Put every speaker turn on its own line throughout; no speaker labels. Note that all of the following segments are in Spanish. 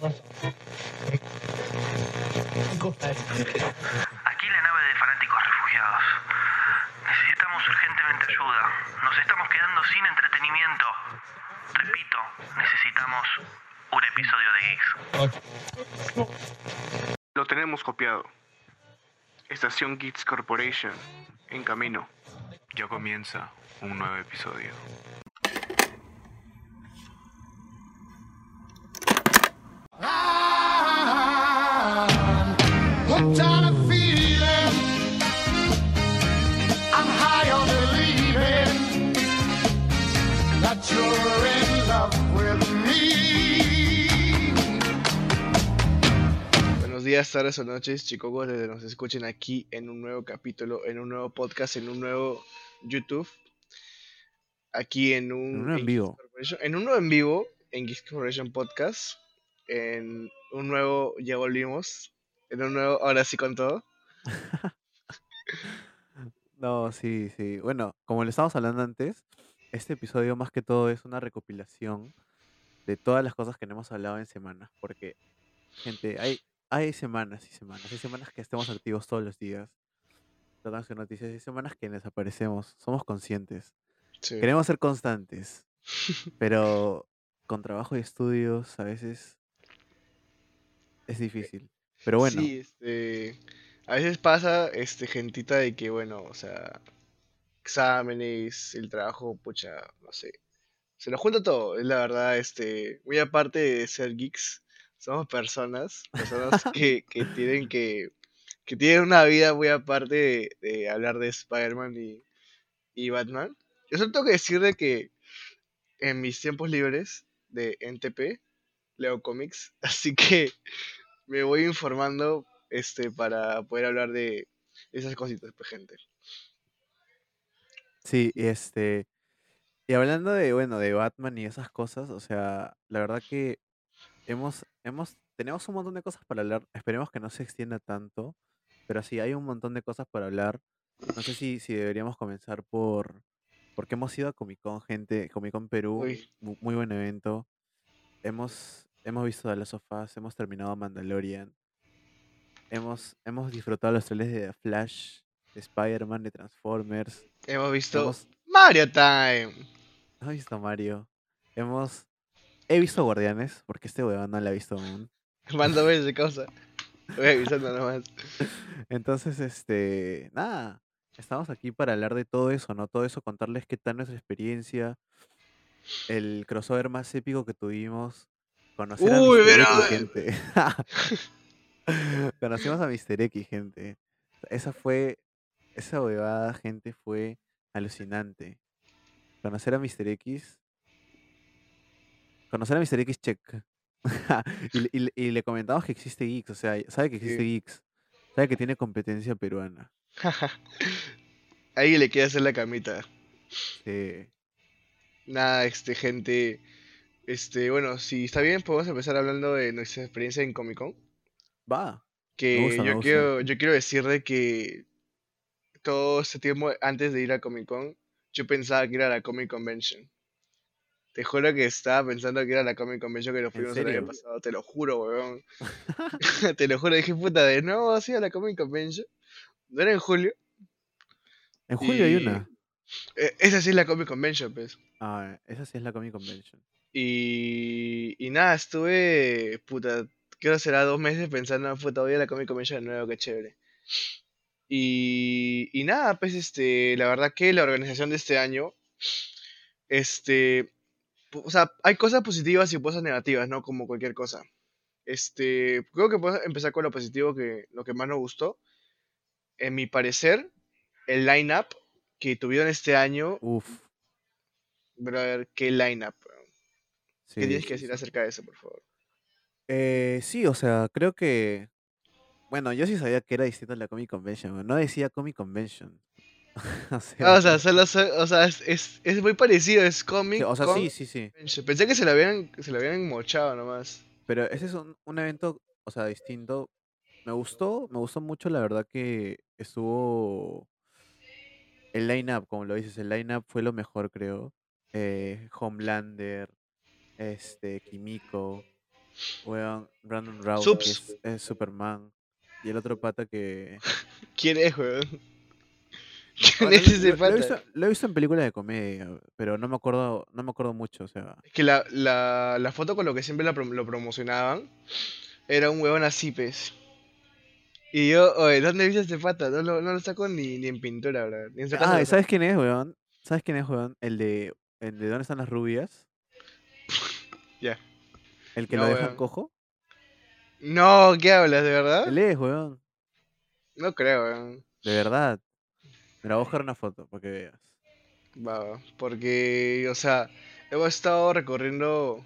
Aquí la nave de fanáticos refugiados. Necesitamos urgentemente ayuda. Nos estamos quedando sin entretenimiento. Repito, necesitamos un episodio de Geeks.
Lo tenemos copiado. Estación Geeks Corporation, en camino. Ya comienza un nuevo episodio.
Días, tardes o noches, chicos, desde nos escuchen aquí en un nuevo capítulo, en un nuevo podcast, en un nuevo YouTube. Aquí en un,
En uno en vivo.
En uno en vivo, en Geeks Corporation Podcast. En un nuevo, ya volvimos. En un nuevo, ahora sí con todo.
No, sí, sí. Bueno, como le estábamos hablando antes, este episodio más que todo es una recopilación de todas las cosas que no hemos hablado en semanas. Porque, gente, hay, hay semanas y semanas. Hay semanas que estemos activos todos los días. Tratando de noticias. Hay semanas que desaparecemos. Somos conscientes.
Sí.
Queremos ser constantes. Pero con trabajo y estudios a veces es difícil. Pero bueno,
Sí, este, a veces pasa, este, gentita de que, bueno, o sea, exámenes, el trabajo, pucha, no sé, se nos junta todo, es la verdad, este, muy aparte de ser geeks, somos personas, personas que, que tienen que, que tienen una vida muy aparte de, de hablar de Spider-Man y, y Batman. Yo solo tengo que decir de que en mis tiempos libres de NTP leo cómics, así que me voy informando este para poder hablar de esas cositas, pues, gente.
sí, este. Y hablando de, bueno, de Batman y esas cosas, o sea, la verdad que hemos, hemos, tenemos un montón de cosas para hablar. Esperemos que no se extienda tanto, pero sí, hay un montón de cosas para hablar. No sé si, si deberíamos comenzar por, porque hemos ido a Comic Con, gente, Comic Con Perú,
Uy.
mu- muy buen evento. Hemos, hemos visto The Last of Us, hemos terminado Mandalorian, hemos, hemos disfrutado los trailers de The Flash, de Spider-Man, de Transformers.
Hemos visto
Hemos,
Mario Time.
hemos visto Mario. Hemos. He visto Guardianes, porque este weón no la ha visto aún.
Mando de causa. Voy avisando nomás.
Entonces, este. Nada. Estamos aquí para hablar de todo eso, ¿no? Todo eso, contarles qué tal nuestra experiencia. El crossover más épico que tuvimos. Conocer a
Uy,
Mr. X, gente. Conocimos a Mr. X, gente. Esa fue. Esa huevada, gente, fue alucinante. Conocer a Mr. X. Conocer a Mr. X, check. y, le- y le- y le comentamos que existe Geeks, o sea, sabe que existe
Sí.
Geeks. Sabe que tiene competencia peruana.
Ahí le quiere hacer la camita.
Sí.
Nada, este, gente. Este, bueno, si está bien, podemos empezar hablando de nuestra experiencia en Comic Con.
Va.
Que
gusta,
yo quiero, yo quiero decir de que todo este tiempo antes de ir a Comic Con, yo pensaba que era la Comic Convention. Te juro que estaba pensando que era la Comic Convention que nos fuimos el año pasado, te lo juro, weón. te lo juro, dije, puta, de nuevo así a la Comic Convention. ¿No era en julio?
En julio hay una.
Eh, esa sí es la Comic Convention, pues.
Ah, esa sí es la Comic Convention.
Y, y nada, estuve, puta, creo que será dos meses pensando, puta, voy a la Comic Convention de nuevo, qué chévere. Y, y nada, pues este, la verdad que la organización de este año, este, o sea, hay cosas positivas y cosas negativas, ¿no? Como cualquier cosa. Este, creo que puedo empezar con lo positivo, que lo que más nos gustó. En mi parecer, el line-up que tuvieron este año,
Uf.
brother, qué line-up. ¿Qué
sí,
tienes que decir acerca de eso, por favor?
Eh, sí, o sea, creo que. Bueno, yo sí sabía que era distinto a la Comic Convention. No decía Comic Convention. O
Ah,
sea,
o sea, solo so- o sea, es, es, es muy parecido, es cómic.
o sea,
con
sí, sí, sí.
Pensé que se lo habían, se lo habían mochado nomás.
Pero ese es un, un evento, o sea, distinto. Me gustó, me gustó mucho, la verdad que estuvo el line-up, como lo dices, el line-up fue lo mejor, creo. Eh, Homelander, este, Kimiko, weón, Brandon Routh, es, es Superman. Y el otro pata que...
¿Quién es, weón? ¿Quién
Bueno,
es ese
lo, lo he visto, lo he visto en películas de comedia, pero no me acuerdo, no me acuerdo mucho, o sea...
Es que la, la, la foto con lo que siempre prom- lo promocionaban era un huevón así, pues. Y yo, oye, ¿dónde viste este pata? No lo, no lo saco ni, ni en pintura, bro. Ni en su casa
Ah,
lo
¿y ¿sabes quién es, weón? ¿Sabes quién es, weón? El de, el de ¿Dónde están las rubias?
Ya.
El que
No,
lo dejan cojo.
No, ¿qué hablas? ¿De verdad?
Él es, weón.
No creo, weón.
De verdad. Mira, voy a buscar una foto para que veas.
Va, porque, o sea, hemos estado recorriendo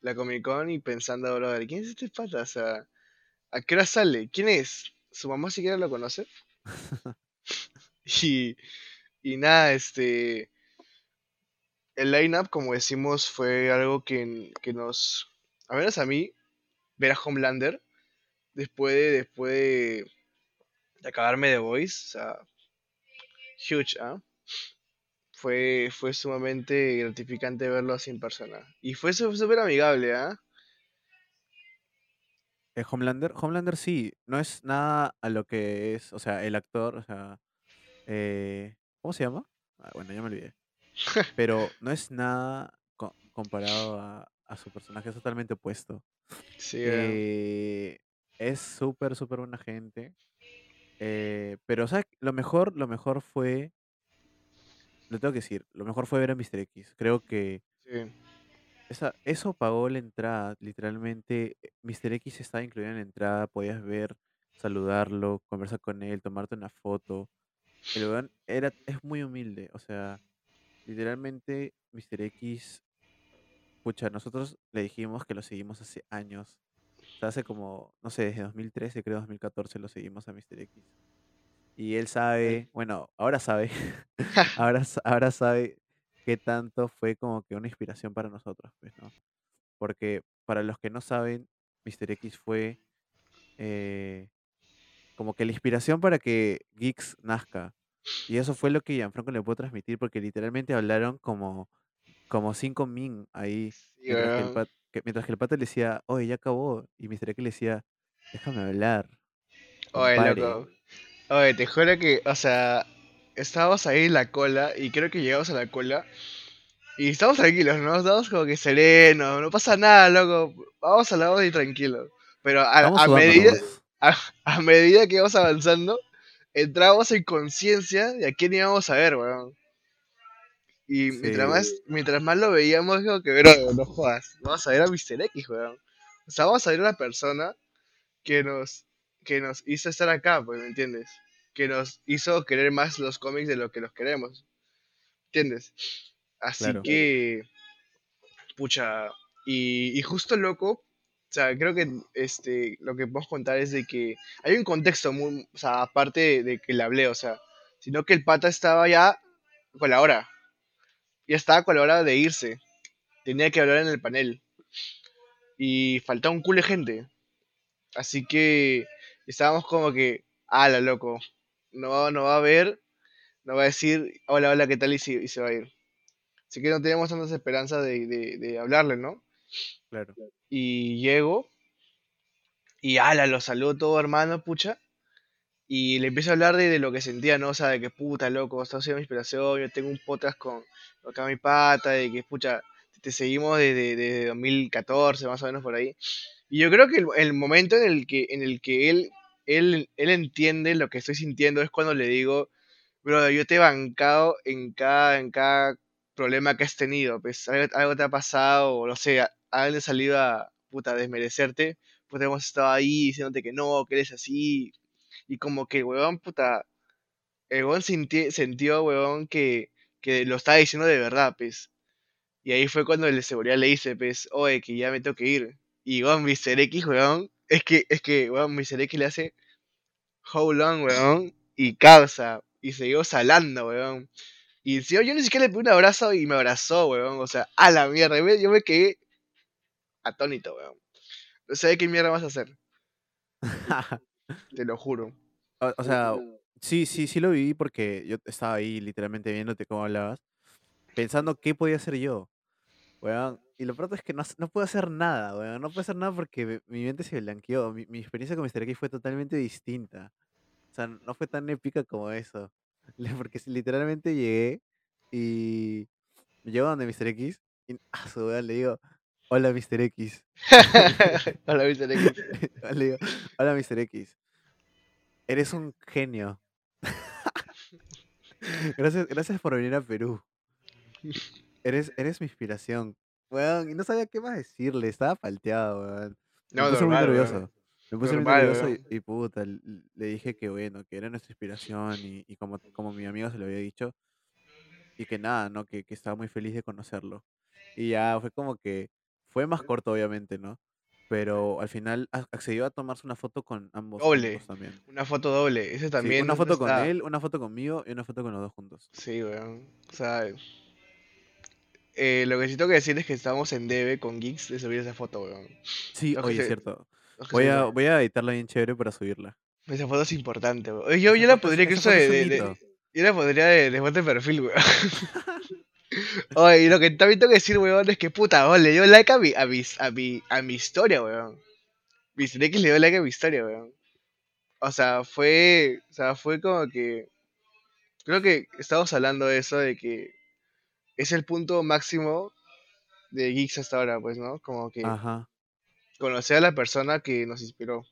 la Comic Con y pensando, brother, ¿quién es este pata? O sea, ¿a qué hora sale? ¿Quién es? ¿Su mamá siquiera lo conoce? y, y nada, este, el line-up, como decimos, fue algo que, que nos, a menos a mí, ver a Homelander, después de, después de, de acabarme de Voice, o sea, huge, ¿ah? Fue, fue sumamente gratificante verlo así en persona. Y fue súper amigable, ¿ah?
Eh, Homelander, Homelander sí, no es nada a lo que es, o sea, el actor, o sea, eh, ¿cómo se llama? Ah, bueno, ya me olvidé. Pero no es nada co- comparado a, a su personaje, es totalmente opuesto.
Sí.
Eh, es súper, súper buena gente. Eh, pero, ¿sabes? Lo mejor, lo mejor fue, lo tengo que decir, lo mejor fue ver a Mr. X. Creo que
Sí.
esa, eso pagó la entrada, literalmente. eh, Mr. X estaba incluido en la entrada, podías ver, saludarlo, conversar con él, tomarte una foto. El weón era, es muy humilde, o sea, literalmente Mr. X, pucha, nosotros le dijimos que lo seguimos hace años. O sea, hace como, no sé, desde 2013, creo 2014 lo seguimos a Mr. X. Y él sabe, bueno, ahora sabe, ahora, ahora sabe qué tanto fue como que una inspiración para nosotros, pues, ¿no? Porque para los que no saben, Mr. X fue eh, como que la inspiración para que Geeks nazca. Y eso fue lo que Gianfranco le pudo transmitir, porque literalmente hablaron como, como cinco min ahí,
Sí,
que, que- mientras que el pata le decía, oye, ya acabó. Y Mr. X le decía, déjame hablar,
Oye, loco. Oye, te juro que, o sea, estábamos ahí en la cola y creo que llegamos a la cola y estamos tranquilos, ¿no? Estamos como que serenos, no pasa nada, loco. Vamos al lado y tranquilos. Pero a, a medida, a, a medida que íbamos avanzando, entramos en conciencia de a quién íbamos a ver, weón. Y mientras más, mientras más lo veíamos, como que, bro, no jodas, vamos a ver a Mr. X, weón. O sea, vamos a ver a la persona que nos, que nos hizo estar acá, pues, ¿me entiendes? Que nos hizo querer más los cómics de lo que los queremos, ¿entiendes? Así
claro.
que, pucha, y, y justo loco, o sea, creo que este, lo que podemos contar es de que hay un contexto muy, o sea, aparte de, de que le hablé, o sea, sino que el pata estaba ya con la hora, ya estaba con la hora de irse, tenía que hablar en el panel, y faltaba un culo de gente, así que estábamos como que, ala, loco, no, no va a ver, no va a decir, hola, hola, ¿qué tal? Y se, y se va a ir. Así que no teníamos tantas esperanzas de, de, de hablarle, ¿no?
Claro.
Y llego y ala, lo saludo todo hermano, pucha. Y le empiezo a hablar de, de lo que sentía, ¿no? O sea, de que puta, loco, esto ha sido mi inspiración, yo tengo un podcast con acá mi pata, de que pucha, te seguimos desde, desde 2014, más o menos por ahí. Y yo creo que el, el momento en el que, en el que él, él, él entiende lo que estoy sintiendo es cuando le digo, bro, yo te he bancado en cada, en cada problema que has tenido, pues algo, algo te ha pasado, o no sé, a- han salido a puta desmerecerte, pues hemos estado ahí diciéndote que no, que eres así, y como que, weón, puta, el weón sinti- sintió, weón, que, que lo estaba diciendo de verdad, pues. Y ahí fue cuando el de seguridad le dice, pues, oye, que ya me tengo que ir. Y, weón, Mr. X, weón, es que, es que, weón, Mr. X le hace hold on, weón, y causa, y siguió salando, weón. Y encima yo ni siquiera le pedí un abrazo y me abrazó, weón, o sea, a la mierda, yo yo me quedé atónito, weón. No sé qué mierda vas a hacer, te lo juro.
O, o sea, sí, sí, sí lo viví porque yo estaba ahí literalmente viéndote cómo hablabas, pensando qué podía hacer yo. Weón, y lo pronto es que no, no puedo hacer nada, weón. No puedo hacer nada porque mi, mente se blanqueó. Mi, mi experiencia con Mr. X fue totalmente distinta. O sea, no fue tan épica como eso. Porque literalmente llegué y llego donde Mr. X y a su weón le digo, hola Mr. X.
Hola, Mr. X.
le digo, hola Mr. X. Eres un genio. Gracias, gracias por venir a Perú. Eres, eres mi inspiración. Weón, y no sabía qué más decirle, estaba palteado, weón. Me
No,
puse muy nervioso.
weón.
Me puse muy nervioso y, puta, le dije que bueno, que era nuestra inspiración y, y como, como mi amigo se lo había dicho, y que nada, ¿no? Que, que estaba muy feliz de conocerlo. Y ya fue como que fue más corto, obviamente, ¿no? Pero al final ac- accedió a tomarse una foto con ambos
Doble.
también.
Una foto doble. Ese
Sí,
también.
una
no
foto con
está.
él, una foto conmigo y una foto con los dos juntos.
Sí, weón. O sea, eh, lo que sí tengo que decir es que estábamos en debe con Geeks de subir esa foto, weón.
Sí, oye, es cierto. Voy a, voy a editarla bien chévere para subirla.
Esa foto es importante, weón. Yo, yo la podría incluso de, de-. Yo la pondría de, de de perfil, weón. Oye, y lo que también tengo que decir, weón, es que puta, weón, le dio like a mi, a mi, a mi, a mi historia, weón. Mr. X le dio like a mi historia, weón. O sea, fue, o sea, fue como que, creo que estamos hablando de eso, de que es el punto máximo de Geeks hasta ahora, pues, ¿no? Como que
Ajá.
conocer a la persona que nos inspiró.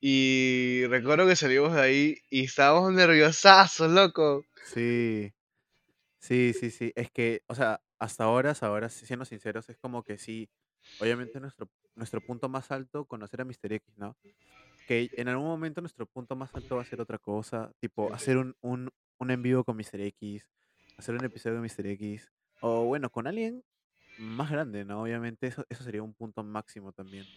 Y recuerdo que salimos de ahí y estábamos nerviosazos, loco.
Sí. Sí, sí, sí. Es que, o sea, hasta ahora, hasta ahora, si- siendo sinceros, es como que sí. Obviamente nuestro, nuestro punto más alto, conocer a Mr. X, ¿no? Que en algún momento nuestro punto más alto va a ser otra cosa, tipo hacer un, un, un en vivo con Mr. X, hacer un episodio de Mr. X, o bueno, con alguien más grande, ¿no? Obviamente eso, eso sería un punto máximo también.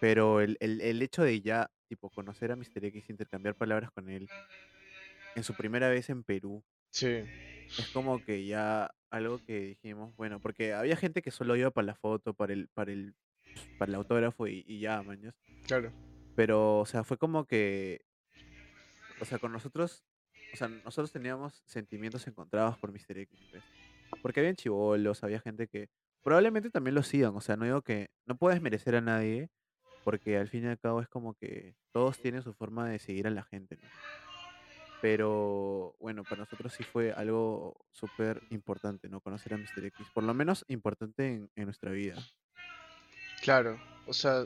Pero el, el, el hecho de ya, tipo, conocer a Mr. X, intercambiar palabras con él, en su primera vez en Perú,
Sí,
es como que ya algo que dijimos, bueno, porque había gente que solo iba para la foto, para el, para el, para el autógrafo y, y ya, mañas.
claro.
Pero, o sea, fue como que, o sea, con nosotros, o sea, nosotros teníamos sentimientos encontrados por Mr. X, pues. Porque habían chivolos, había gente que probablemente también lo sigan, o sea, no digo que no puedes merecer a nadie, porque al fin y al cabo es como que todos tienen su forma de seguir a la gente, ¿no? Pero bueno, para nosotros sí fue algo súper importante, ¿no? Conocer a Mr. X, por lo menos importante en, nuestra vida.
Claro, o sea,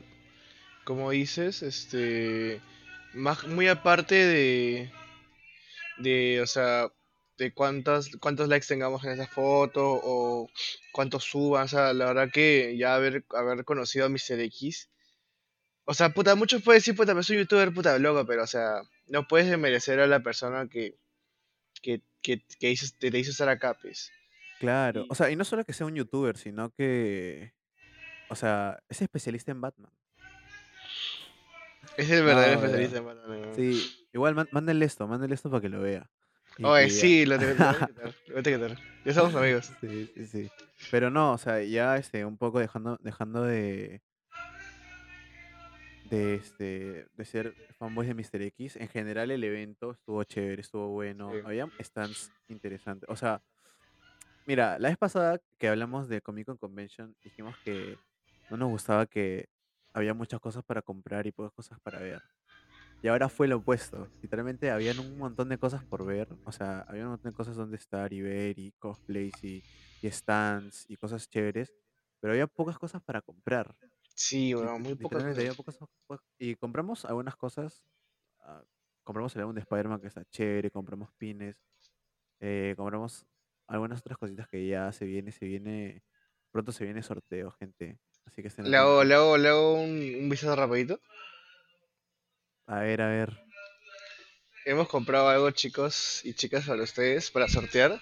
como dices, este, más, muy aparte de, de, o sea, de cuántas, cuántos likes tengamos en esa foto o cuántos suban, o sea, la verdad que ya haber, haber conocido a Mr. X, o sea, puta, muchos pueden decir, puta, pero soy youtuber, puta, loco, pero, o sea, no puedes desmerecer a la persona que, que, que, que hizo- te, te hizo estar acá, pues.
Claro,
Y-
o sea, y no solo que sea un youtuber, sino que, o sea, es especialista en Batman.
Es el verdadero
No,
especialista en Batman, weón.
Sí, igual mándenle esto, mándenle esto para que lo vea.
Oye,
que diga-
sí, lo tengo lo etiquetar, lo etiquetar. Ya somos amigos.
Sí, sí, sí. Pero no, o sea, ya este, un poco dejando, dejando de. De este. De ser fanboys de Mr. X. En general el evento estuvo chévere, estuvo bueno.
Sí.
Había stands interesantes. O sea, mira, la vez pasada que hablamos de Comic Con Convention, dijimos que no nos gustaba que había muchas cosas para comprar y pocas cosas para ver. Y ahora fue lo opuesto. Literalmente habían un montón de cosas por ver. O sea, había un montón de cosas donde estar y ver y cosplays y, y stands y cosas chéveres. Pero había pocas cosas para comprar.
Sí, weón, muy pocas cosas.
pocas Y compramos algunas cosas. ah, compramos el álbum de Spider-Man que está chévere. Compramos pines. eh, compramos algunas otras cositas que ya se viene, se viene. Pronto se viene sorteo, gente. Así que estén
Le hago, le hago, le hago un, un vistazo rapidito.
A ver, a ver.
Hemos comprado algo, chicos y chicas, para ustedes, para sortear.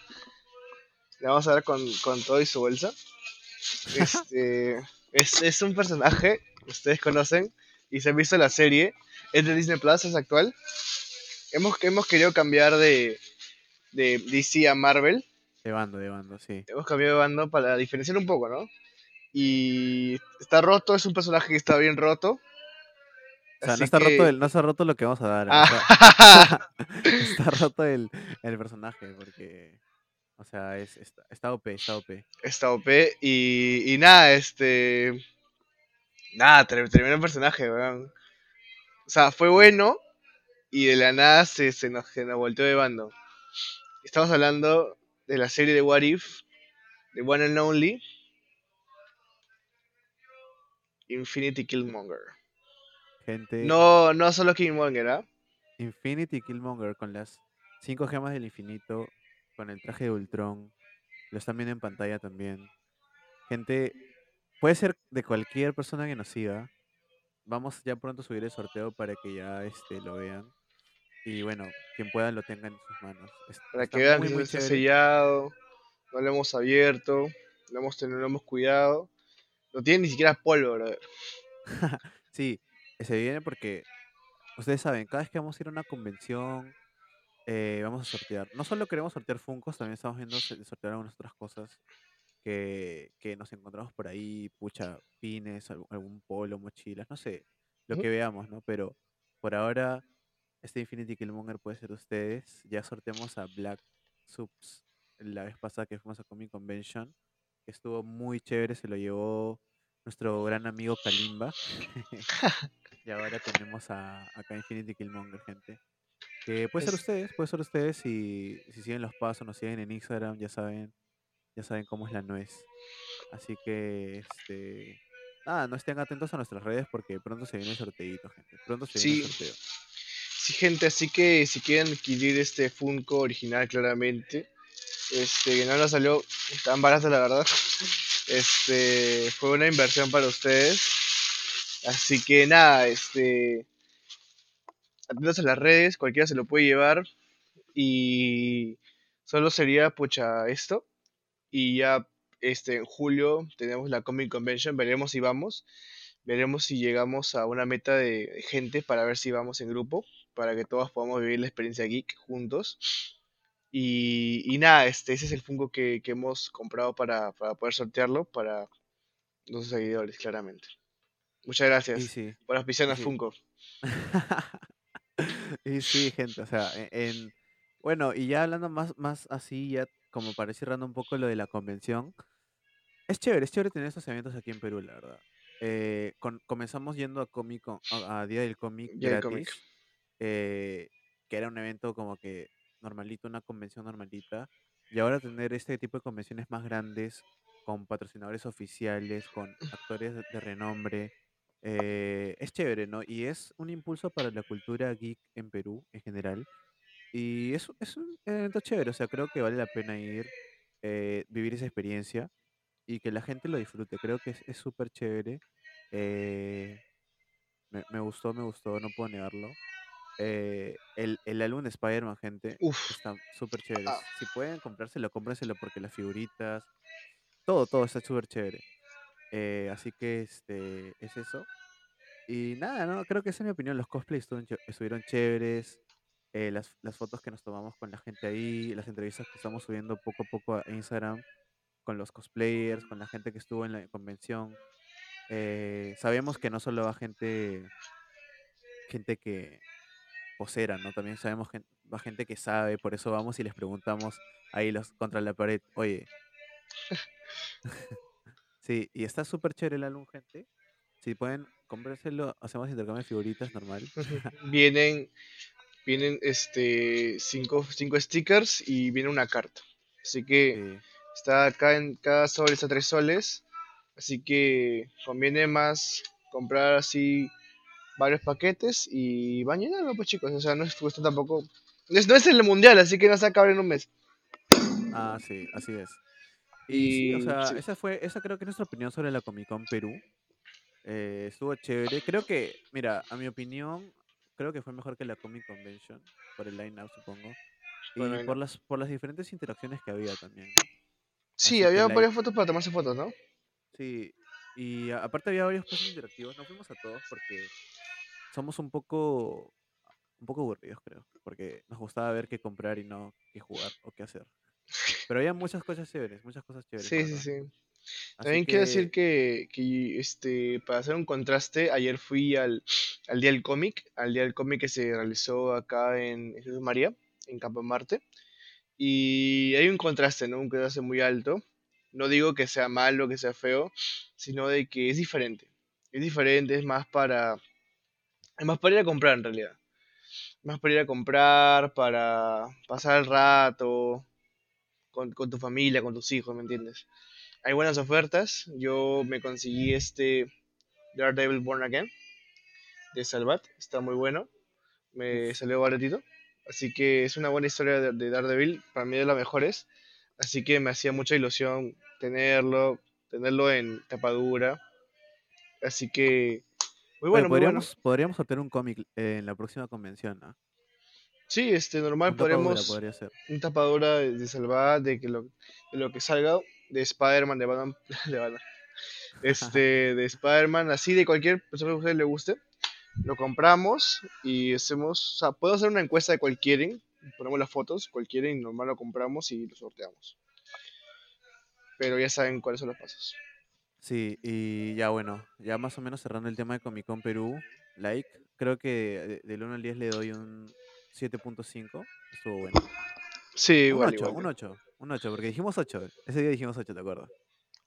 Le vamos a dar con, con todo y su bolsa. Este, es, es un personaje que ustedes conocen y se han visto la serie. Es de Disney Plus, es actual. Hemos, hemos querido cambiar de, de DC a Marvel.
De bando, de bando, sí.
Hemos cambiado de bando para diferenciar un poco, ¿no? Y está roto, es un personaje que está bien roto.
O sea,
Así
no está,
que-
roto el, no está roto lo que vamos a dar.
Ah.
sea, está roto el, el personaje, porque O sea, es, está, está OP, está OP.
Está OP. Y, y nada, este. Nada, tre- tremendo personaje, weón. O sea, fue bueno y de la nada se, se, nos, se nos volteó de bando. Estamos hablando de la serie de What If, de One and Only, Infinity Killmonger.
Gente,
No, no solo Killmonger, ¿ah?
Infinity Killmonger con las cinco gemas del infinito, con el traje de Ultron, lo están viendo en pantalla también. Gente, puede ser de cualquier persona que nos siga. Vamos ya pronto a subir el sorteo para que ya este, lo vean. Y bueno, quien pueda lo tenga en sus manos. Es-
Para
está
que vean
muy,
que
muy
está sellado, no lo hemos abierto, lo hemos, tenido, lo hemos cuidado. No tiene ni siquiera polvo, brother.
Sí, se viene porque ustedes saben, cada vez que vamos a ir a una convención, eh, vamos a sortear. No solo queremos sortear Funkos, también estamos viendo sortear algunas otras cosas que, que nos encontramos por ahí, pucha, pines, algún, algún polo, mochilas, no sé, lo que veamos, ¿no? Pero por ahora, este Infinity Killmonger puede ser ustedes. Ya sorteamos a Black Subs la vez pasada que fuimos a Comic Convention, que estuvo muy chévere, se lo llevó nuestro gran amigo Kalimba. y ahora tenemos a, acá Infinity Killmonger, gente. Que puede ser
Es-
ustedes, puede ser ustedes si, si siguen los pasos, nos siguen en Instagram, ya saben, ya saben cómo es la nuez. Así que, este, nada, no estén atentos a nuestras redes porque pronto se viene el sorteito, gente. Pronto se viene el sorteo.
Sí, gente, así que si quieren adquirir este Funko original, claramente, este, que no nos salió tan barato, la verdad. Este, fue una inversión para ustedes. Así que nada, este, atentos a las redes, cualquiera se lo puede llevar. Y solo sería, pucha, esto. Y ya, este, en julio tenemos la Comic Convention, veremos si vamos. Veremos si llegamos a una meta de gente para ver si vamos en grupo, para que todos podamos vivir la experiencia geek juntos. Y, y nada, este, ese es el Funko que, que hemos comprado para, para poder sortearlo para nuestros seguidores, claramente. Muchas gracias
sí.
por auspiciarnos
sí.
Funko.
y sí, gente, o sea, e- en, bueno, y ya hablando más, más así, ya como para ir cerrando un poco lo de la convención, es chévere, es chévere tener estos eventos aquí en Perú, la verdad. Eh, con- comenzamos yendo a Comic Con- a, a Día del Cómic gratis, eh, que era un evento como que normalito, una convención normalita, y ahora tener este tipo de convenciones más grandes, con patrocinadores oficiales, con actores de, de renombre, eh, es chévere, ¿no? Y es un impulso para la cultura geek en Perú en general. Y es, es un evento chévere, o sea, creo que vale la pena ir, eh, vivir esa experiencia y que la gente lo disfrute. Creo que es súper chévere. eh, me, me gustó, me gustó, no puedo negarlo. Eh, el, el álbum de Spider-Man, gente,
Uf,
está súper chévere.
ah,
Si pueden comprárselo, cómprenselo porque las figuritas, todo, todo está súper chévere. Eh, así que este es eso. Y nada, no, creo que esa es mi opinión. Los cosplays estuvieron, ché- estuvieron chéveres. eh, las, las fotos que nos tomamos con la gente ahí, las entrevistas que estamos subiendo poco a poco a Instagram con los cosplayers, con la gente que estuvo en la convención. Eh, sabemos que no solo va gente, gente que posera, ¿no? También sabemos que va gente que sabe, por eso vamos y les preguntamos ahí los contra la pared, oye, sí, y está súper chévere el álbum, gente. Si pueden comprárselo, hacemos intercambio de figuritas normal.
vienen, vienen este cinco, cinco stickers y viene una carta. Así que
Sí,
está acá en cada sol está tres soles. Así que conviene más comprar así varios paquetes y van llenando, pues chicos. O sea, no es cuesta tampoco. No es, no es el mundial, así que no se acaba en un mes.
Ah, sí, así es. Y sí, o sea,
sí,
esa fue, esa creo que es nuestra opinión sobre la Comic Con Perú. Eh, estuvo chévere. Creo que, mira, a mi opinión, creo que fue mejor que la Comic Convention, por el line-up, supongo. Y
Bueno.
por las, por las diferentes interacciones que había también, ¿no?
sí,
Así
había
la-
varias fotos para tomarse fotos, ¿no?
Sí, y a- aparte había varios puestos interactivos. No fuimos a todos porque somos un poco, un poco aburridos, creo. Porque nos gustaba ver qué comprar y no qué jugar o qué hacer. Pero había muchas cosas chéveres, muchas cosas chéveres.
Sí, sí, sí.
Así
También quiero decir que, que, este, para hacer un contraste, ayer fui al, al Día del Cómic, al Día del Cómic que se realizó acá en Jesús María, en Campo Marte. Y hay un contraste, ¿no? Un contraste muy alto. No digo que sea malo, que sea feo, sino de que es diferente. Es diferente, es más para... Es más para ir a comprar en realidad. Más para ir a comprar, para pasar el rato con, con tu familia, con tus hijos, ¿me entiendes? Hay buenas ofertas. Yo me conseguí este Daredevil Born Again de Salvat. Está muy bueno. Me salió baratito. Así que es una buena historia de, de Daredevil. Para mí de las mejores. Así que me hacía mucha ilusión tenerlo. Tenerlo en tapadura. Así que muy
Oye,
bueno, muy bueno.
podríamos, podríamos sortear un cómic eh, en la próxima convención, ¿ah?
Sí, este normal
Un
podremos
podría ser.
un tapadura de, de Salvat de que lo, de lo que salga de Spider-Man, de Batman, de Batman, este, de Spider-Man, así de cualquier persona que a usted le guste, lo compramos y hacemos, o sea, puedo hacer una encuesta de cual quieren, ponemos las fotos, cual quieren, y normal lo compramos y lo sorteamos. Pero ya saben cuáles son los pasos.
Sí, y ya bueno, ya más o menos cerrando el tema de Comic Con Perú, like, creo que de- del 1 al 10 le doy un 7.5, estuvo bueno.
Sí,
Un
igual,
8,
igual.
un 8, un 8, porque dijimos 8, ese día dijimos 8, ¿te acuerdas?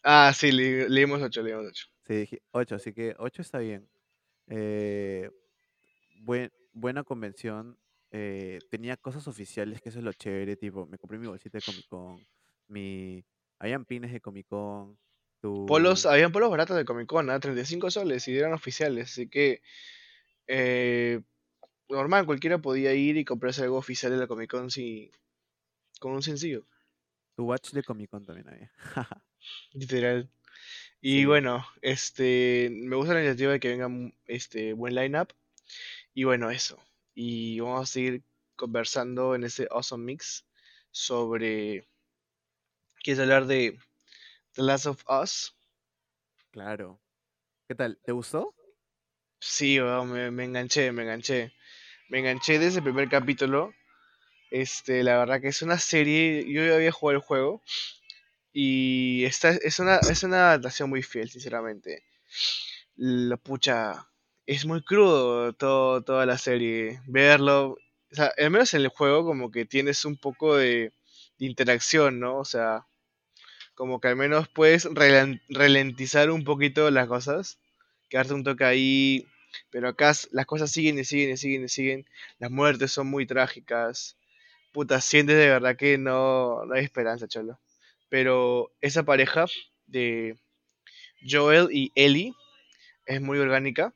Ah, sí, le, leímos 8, leímos 8.
Sí, dije 8, así que 8 está bien. Eh, buen- buena convención, eh, tenía cosas oficiales, que eso es lo chévere, tipo, me compré mi bolsita de Comic Con, mi, habían pines de Comic Con,
Polos,
tu...
habían polos baratos de Comic Con, ¿ah? 35 soles y eran oficiales, así que eh, normal, cualquiera podía ir y comprarse algo oficial de la Comic Con sin, con un sencillo,
Tu watch de Comic Con también había.
literal. Y
Sí,
bueno, este, me gusta la iniciativa de que venga este buen lineup. Y bueno, eso. Y vamos a seguir conversando en este Awesome Mix sobre, ¿quieres hablar de The Last of Us?
claro. ¿Qué tal? ¿Te gustó?
Sí, me, me enganché, me enganché. Me enganché desde el primer capítulo. Este, la verdad que es una serie, yo ya había jugado el juego y esta es una, es una adaptación muy fiel, sinceramente. La pucha, es muy crudo todo, toda la serie. Verlo, o sea, al menos en el juego como que tienes un poco de, de interacción, ¿no? O sea, como que al menos puedes ralen- ralentizar un poquito las cosas, quedarte un toque ahí, pero acá las cosas siguen y siguen y siguen y siguen. Las muertes son muy trágicas. Puta, sientes de verdad que no, no hay esperanza, cholo. Pero esa pareja de Joel y Ellie es muy orgánica.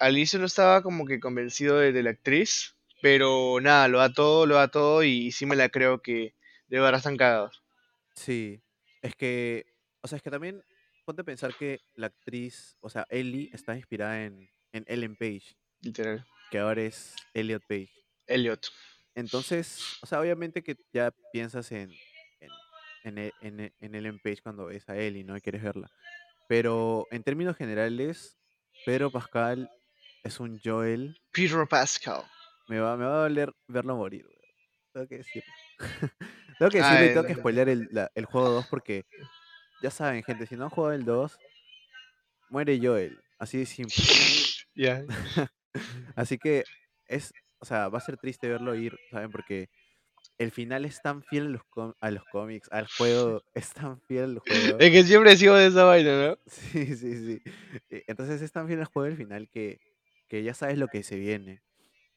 Al inicio no estaba como que convencido de, de la actriz, pero nada, lo da todo, lo da todo y sí me la creo que de verdad están cagados,
Sí, es que, o sea, es que también ponte a pensar que la actriz, o sea, Ellie está inspirada en, en Ellen Page,
literal.
que ahora es Elliot Page.
Elliot.
Entonces, o sea, obviamente que ya piensas en, en, en, E- en E- en Ellen Page cuando ves a Ellie, ¿no? Y quieres verla. Pero en términos generales, Pedro Pascal es un Joel.
Peter Pascal.
Me va, me va a doler verlo morir, weón. Tengo que decirlo. tengo que decirlo y tengo que spoilear el, la- el juego 2 porque ya saben, gente, si no han jugado el 2, muere Joel. Así de simple.
Ya.
Así que es, o sea, va a ser triste verlo ir, ¿saben? Porque el final es tan fiel a los, com- a los cómics, al juego, es tan fiel al juego.
Es que siempre he sido de esa vaina, ¿no?
Sí, sí, sí. Eh, Entonces es tan fiel al juego el final que, que ya sabes lo que se viene.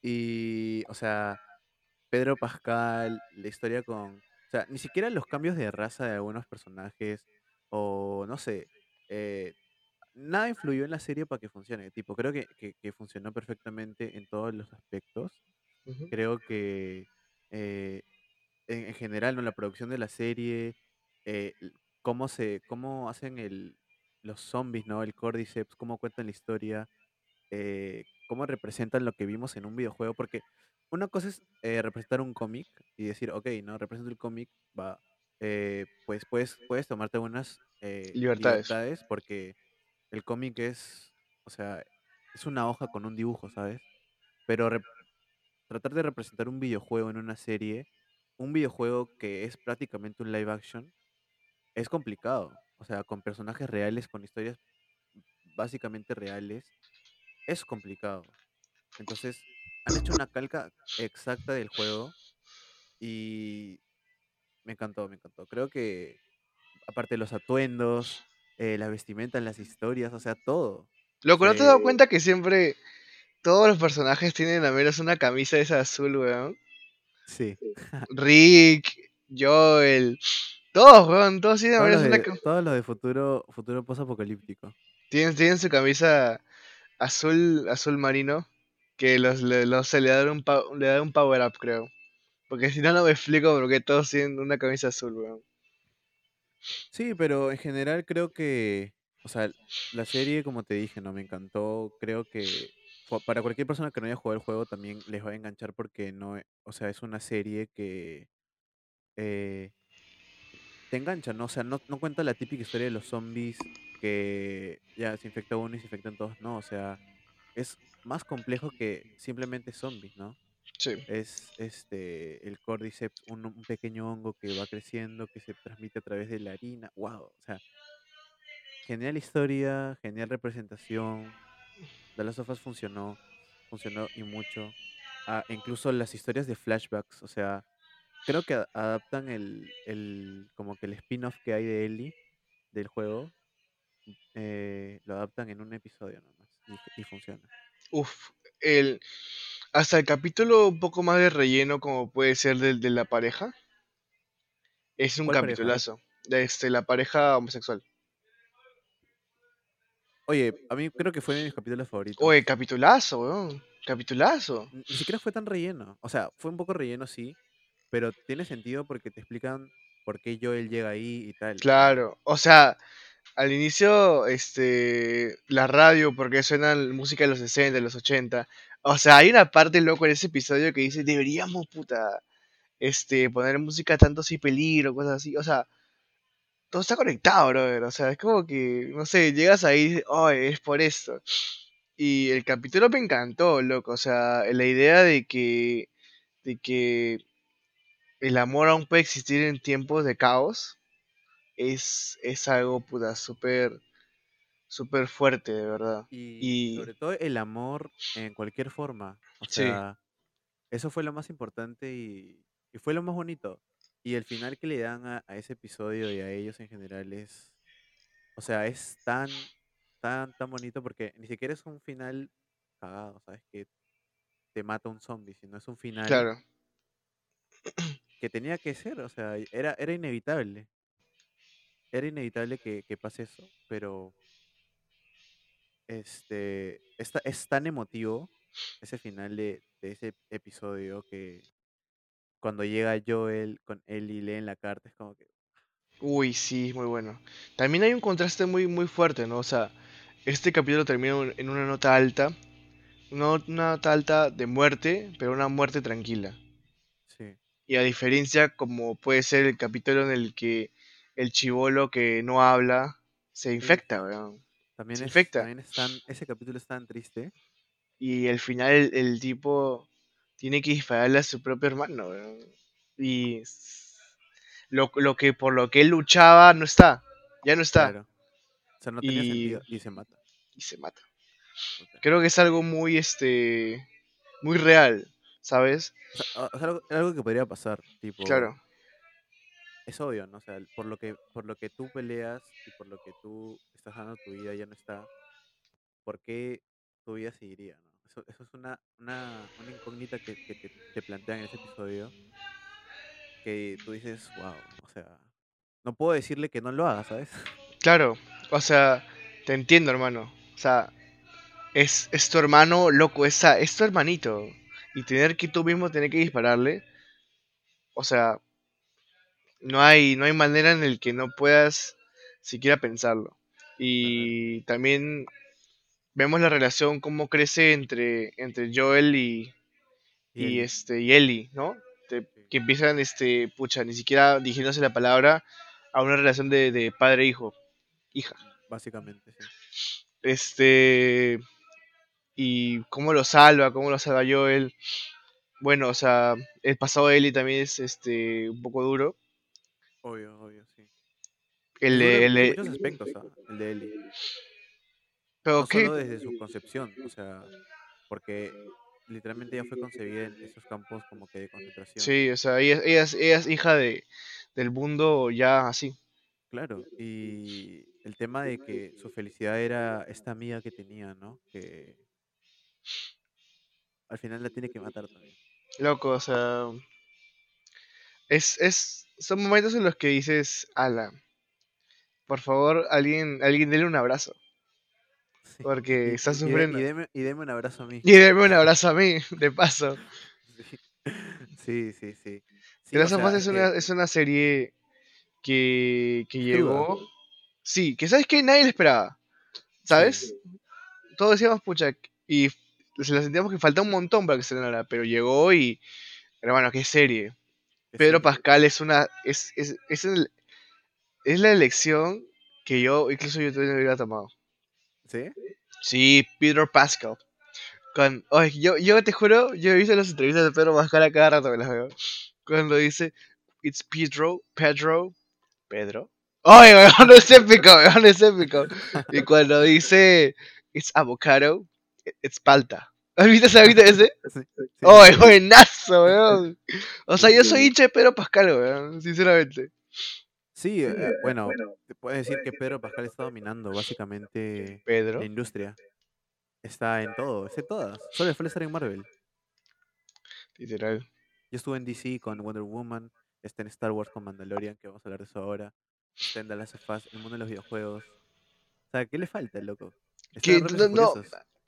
Y, o sea, Pedro Pascal, la historia con... O sea, ni siquiera los cambios de raza de algunos personajes, o no sé, eh, nada influyó en la serie para que funcione. Tipo, creo que, que, que funcionó perfectamente en todos los aspectos.
Ujú.
Creo que eh, en, en general, ¿no? La producción de la serie, eh, cómo se, cómo hacen el, los zombies, ¿no? El Cordyceps, cómo cuentan la historia, eh, cómo representan lo que vimos en un videojuego, porque una cosa es eh, representar un cómic y decir, ok, ¿no? Represento el cómic, va, eh, pues puedes, puedes tomarte algunas eh,
Libertades.
libertades porque el cómic es, o sea, es una hoja con un dibujo, ¿sabes? Pero tratar de representar un videojuego en una serie, un videojuego que es prácticamente un live action, es complicado. O sea, con personajes reales, con historias básicamente reales, es complicado. Entonces, han hecho una calca exacta del juego y me encantó, me encantó. Creo que, aparte de los atuendos, eh, la vestimenta, las historias, o sea, todo.
Loco, ¿no te has dado
Fue,
cuenta que siempre todos los personajes tienen al menos una camisa esa azul, weón?
sí.
Rick, Joel, todos, weón, todos tienen al
Todos
menos una
de,
ca-
todos los de futuro, futuro post-apocalíptico.
tienen, tienen su camisa azul, azul marino, que los, le- los se le da un, le da un power up, creo. Porque si no, no me explico por qué todos tienen una camisa azul, weón.
Sí, pero en general creo que, o sea, la serie, como te dije, no me encantó. Creo que para cualquier persona que no haya jugado el juego también les va a enganchar porque no, e- o sea, es una serie que eh, te engancha, ¿no? O sea, no, no cuenta la típica historia de los zombies que ya se infecta uno y se infectan todos, no, o sea, es más complejo que simplemente zombies, ¿no?
Sí,
Es este el Cordyceps, un, un pequeño hongo que va creciendo, que se transmite a través de la harina. Wow, o sea, genial historia, genial representación. The Last of Us funcionó, funcionó y mucho. Ah, incluso las historias de flashbacks, o sea, creo que adaptan el, el como que el spin-off que hay de Ellie del juego, eh, lo adaptan en un episodio nomás y, y funciona.
uff, el, hasta el capítulo un poco más de relleno, como puede ser del de la pareja, es un capitulazo. De este, la pareja homosexual.
Oye, a mí creo que fue de mis capítulos favoritos.
Oye, capitulazo, weón. Capitulazo.
Ni siquiera fue tan relleno. O sea, fue un poco relleno, sí, pero tiene sentido porque te explican por qué Joel llega ahí y tal.
Claro. O sea, al inicio, este, la radio, porque suena música de los 60, de los 80. O sea, hay una parte, loco, en ese episodio que dice, deberíamos, puta, este, poner música tanto así peligro, cosas así. O sea, todo está conectado, brother. O sea, es como que, no sé, llegas ahí y dices, oh, es por esto. Y el capítulo me encantó, loco. O sea, la idea de que, de que el amor aún puede existir en tiempos de caos es, es algo, puta, súper, súper fuerte, de verdad.
Y
Y
sobre todo el amor en cualquier forma. O
sí,
sea, eso fue lo más importante y, y fue lo más bonito. Y el final que le dan a, a ese episodio y a ellos en general es, o sea, es tan, tan, tan bonito porque ni siquiera es un final cagado, ¿sabes? Que te mata un zombie, sino es un final
claro.
que tenía que ser, o sea, era, era inevitable. Era inevitable que, que pase eso, pero este es, ta- es tan emotivo ese final de, de ese episodio que cuando llega Joel con él y leen la carta es como que
Uy, sí, muy bueno. También hay un contraste muy, muy fuerte, ¿no? O sea, este capítulo termina en una nota alta, una, una nota alta de muerte, pero una muerte tranquila.
sí,
Y a diferencia, como puede ser el capítulo en el que el chivolo que no habla se infecta, weón.
También es,
infecta.
también es tan, ese capítulo es tan triste,
Y al final el, el tipo tiene que dispararle a su propio hermano. Y lo, lo que por lo que él luchaba no está, ya no está.
claro. O sea, no tenía
Y,
sentido y se mata.
y se mata. Creo que es algo muy, este, muy real, ¿sabes?
O sea, sea, algo, algo que podría pasar, tipo,
Claro,
es obvio, ¿no? O sea, por lo que, por lo que tú peleas y por lo que tú estás dando tu vida ya no está, ¿por qué tu vida seguiría, ¿no? Eso, es una, una, una incógnita que, que te, te plantean en ese episodio que tú dices, wow, o sea, no puedo decirle que no lo haga, ¿sabes?
claro. O sea, te entiendo, hermano. O sea, es, es tu hermano loco, es, es tu hermanito. Y tener que tú mismo tener que dispararle, o sea, no hay, no hay manera en el que no puedas siquiera pensarlo. Y también vemos la relación, cómo crece entre, entre Joel y,
Y
y este y Ellie, ¿no? Te- que empiezan, este, pucha, ni siquiera dirigiéndose la palabra a una relación de, de padre-hijo, hija.
básicamente, sí.
Este, y cómo lo salva, cómo lo salva Joel. Bueno, o sea, el pasado de Ellie también es, este, un poco duro.
Obvio, obvio, sí.
El, de- el de-
muchos aspectos, ¿ah? El de Ellie.
pero
No
qué,
solo desde su concepción, o sea, porque literalmente ella fue concebida en esos campos como que de concentración.
Sí, o sea, ella, ella es, ella es hija de, del mundo ya así.
Claro, y el tema de que su felicidad era esta amiga que tenía, ¿no? Que al final la tiene que matar también.
Loco, o sea. Es, es, son momentos en los que dices, ala, por favor, alguien, alguien dele un abrazo.
Sí.
Porque
Y,
está sufriendo.
y deme, y deme un abrazo a mí.
Y deme un abrazo a mí, de paso.
Sí, sí, sí.
The Last of Us es una,
que
es una serie que, que llegó. Sí, que sabes que nadie la esperaba. ¿Sabes? Todos decíamos, pucha, y se la sentíamos que falta un montón para que se estrenara, pero llegó y. Hermano, qué serie.
Que
Pedro. Pascal es una. Es, es, es, el- es la elección que yo, incluso yo también hubiera tomado.
¿Sí?
Sí, Pedro Pascal. Con, yo, yo te juro, yo he visto las entrevistas de Pedro Pascal a cada rato me las veo. Cuando dice, it's Pedro, Pedro, Pedro. ¡Ay, weón, es épico, weón, es épico! Y cuando dice, it's avocado, it's palta. ¿Has visto esa viste ese?
Sí, sí,
¡Ay,
sí.
buenazo, weón! O sea, yo soy hincha de Pedro Pascal, weón, sinceramente.
Sí, eh, bueno, te puedes decir que Pedro Pascal está dominando básicamente
Pedro.
la industria. Está en todo, está en todas. Solo le falta estar en Marvel.
Literal.
Yo estuve en DC con Wonder Woman, está en Star Wars con Mandalorian, que vamos a hablar de eso ahora. Está en The Last of Us, el mundo de los videojuegos. O sea, ¿qué le falta, loco? Está
Que, no.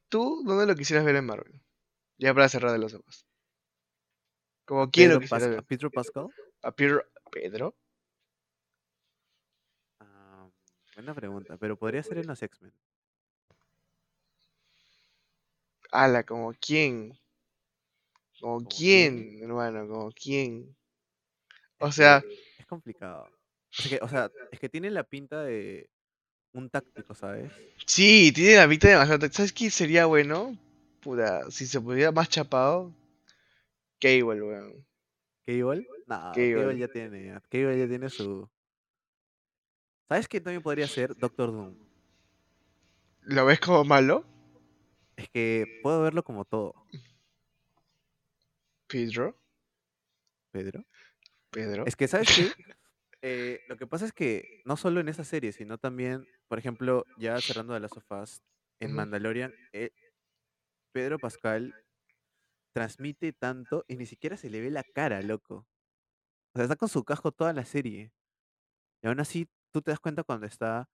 ¿Tú dónde lo quisieras ver en Marvel? Ya para cerrar de los ojos. Como quién lo
Pedro,
quisieras
Pascal.
¿A Pedro? ¿Pedro?
Ah, buena pregunta, pero podría ser en los X-Men.
Ala, como quién. Como
¿Como
quién, hermano, como quién. O sea,
que es complicado. Que, o sea, es que tiene la pinta de un táctico, ¿sabes?
sí, tiene la mitad demasiado. ¿Sabes quién sería bueno? Puta, si se pudiera más chapado. Cable, weón.
¿Cable? No,
Cable.
Cable ya tiene. Cable ya tiene su. ¿Sabes qué también podría ser Doctor Doom?
¿Lo ves como malo?
Es que puedo verlo como todo,
Pedro.
Pedro.
Pedro.
Es que, ¿sabes qué? Eh, lo que pasa es que no solo en esa serie, sino también, por ejemplo, ya cerrando de las sofás, en. Mandalorian, eh, Pedro Pascal transmite tanto y ni siquiera se le ve la cara, loco. O sea, está con su casco toda la serie. Y aún así, tú te das cuenta cuando está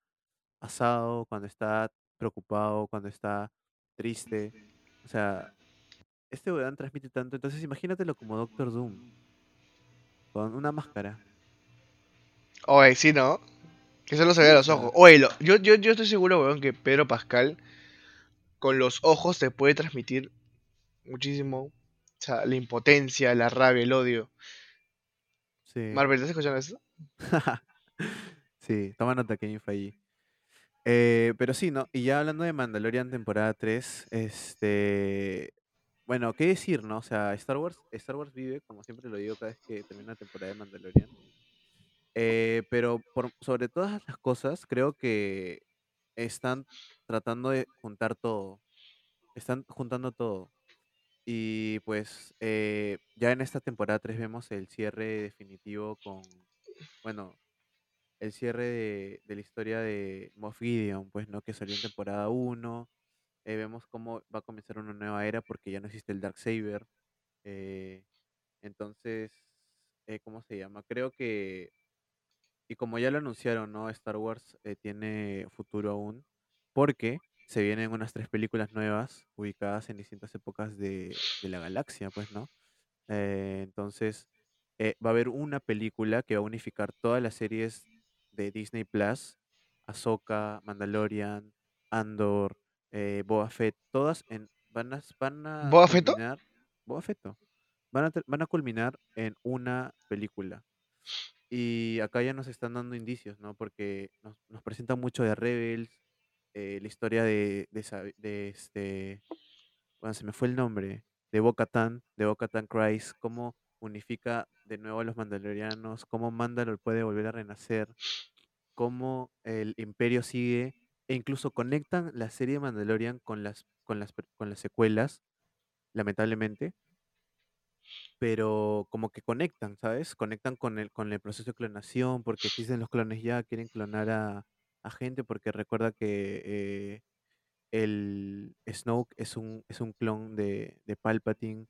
asado, cuando está preocupado, cuando está triste. O sea, este weón transmite tanto. Entonces, imagínatelo como Doctor Doom. Con una máscara.
Oye, sí, ¿no? Que solo se ve a los ojos. Oye, lo- yo, yo, yo estoy seguro, weón, que Pedro Pascal con los ojos te puede transmitir muchísimo. O sea, la impotencia, la rabia, el odio.
Sí.
Marvel, ¿estás escuchando eso?
sí, toma nota que allí. Eh, pero sí, ¿no? Y ya hablando de Mandalorian temporada 3, este... Bueno, ¿qué decir, no? O sea, Star Wars, Star Wars vive, como siempre lo digo cada vez que termina la temporada de Mandalorian. Eh, pero por, sobre todas las cosas, creo que están tratando de juntar todo. Están juntando todo. Y pues eh, ya en esta temporada 3 vemos el cierre definitivo con, bueno, el cierre de, de la historia de Moff Gideon, pues, ¿no? Que salió en temporada 1. Eh, vemos cómo va a comenzar una nueva era porque ya no existe el Darksaber. Eh, entonces, eh, ¿cómo se llama? Creo que, y como ya lo anunciaron, ¿no? Star Wars eh, tiene futuro aún porque se vienen unas tres películas nuevas ubicadas en distintas épocas de, de la galaxia, pues, ¿no? Eh, entonces, eh, va a haber una película que va a unificar todas las series de Disney Plus, Ahsoka, Mandalorian, Andor, eh, Boba Fett, todas en, van a, van a
¿Boba Fetto?
culminar, Boba Fetto, van a, van a culminar en una película. Y acá ya nos están dando indicios, ¿no? Porque nos, nos presentan mucho de Rebels, eh, la historia de, de, este, bueno, se me fue el nombre, de Bo-Katan, de Bo-Katan Christ, cómo unifica de nuevo a los mandalorianos, cómo Mandalor puede volver a renacer, cómo el imperio sigue, e incluso conectan la serie de Mandalorian con las, con las, con las secuelas, lamentablemente. Pero como que conectan, ¿sabes? Conectan con el, con el proceso de clonación, porque existen los clones ya, quieren clonar a, a gente, porque recuerda que eh, el Snoke es un, es un clon de, de Palpatine.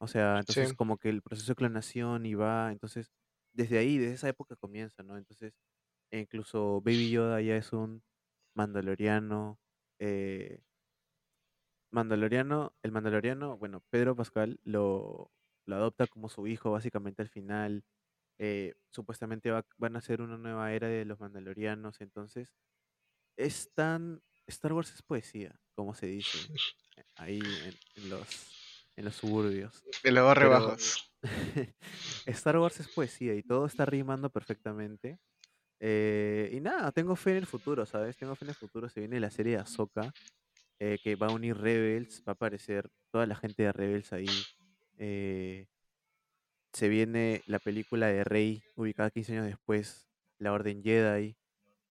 O sea, entonces
Sí.
como que el proceso de clonación y va, entonces desde ahí, desde esa época comienza, ¿no? Entonces, e incluso Baby Yoda ya es un mandaloriano. eh, Mandaloriano, el Mandaloriano, bueno, Pedro Pascal lo, lo adopta como su hijo básicamente al final. eh, supuestamente va- van a ser una nueva era de los Mandalorianos, entonces es tan... Star Wars es poesía, como se dice eh, ahí en, en los, en los suburbios.
De los barrios bajos.
Star Wars es poesía y todo está rimando perfectamente. Eh, y nada, tengo fe en el futuro, ¿sabes? Tengo fe en el futuro. Se viene la serie de Ahsoka, eh, que va a unir Rebels, va a aparecer toda la gente de Rebels ahí. Eh, se viene la película de Rey, ubicada 15 años después, La Orden Jedi,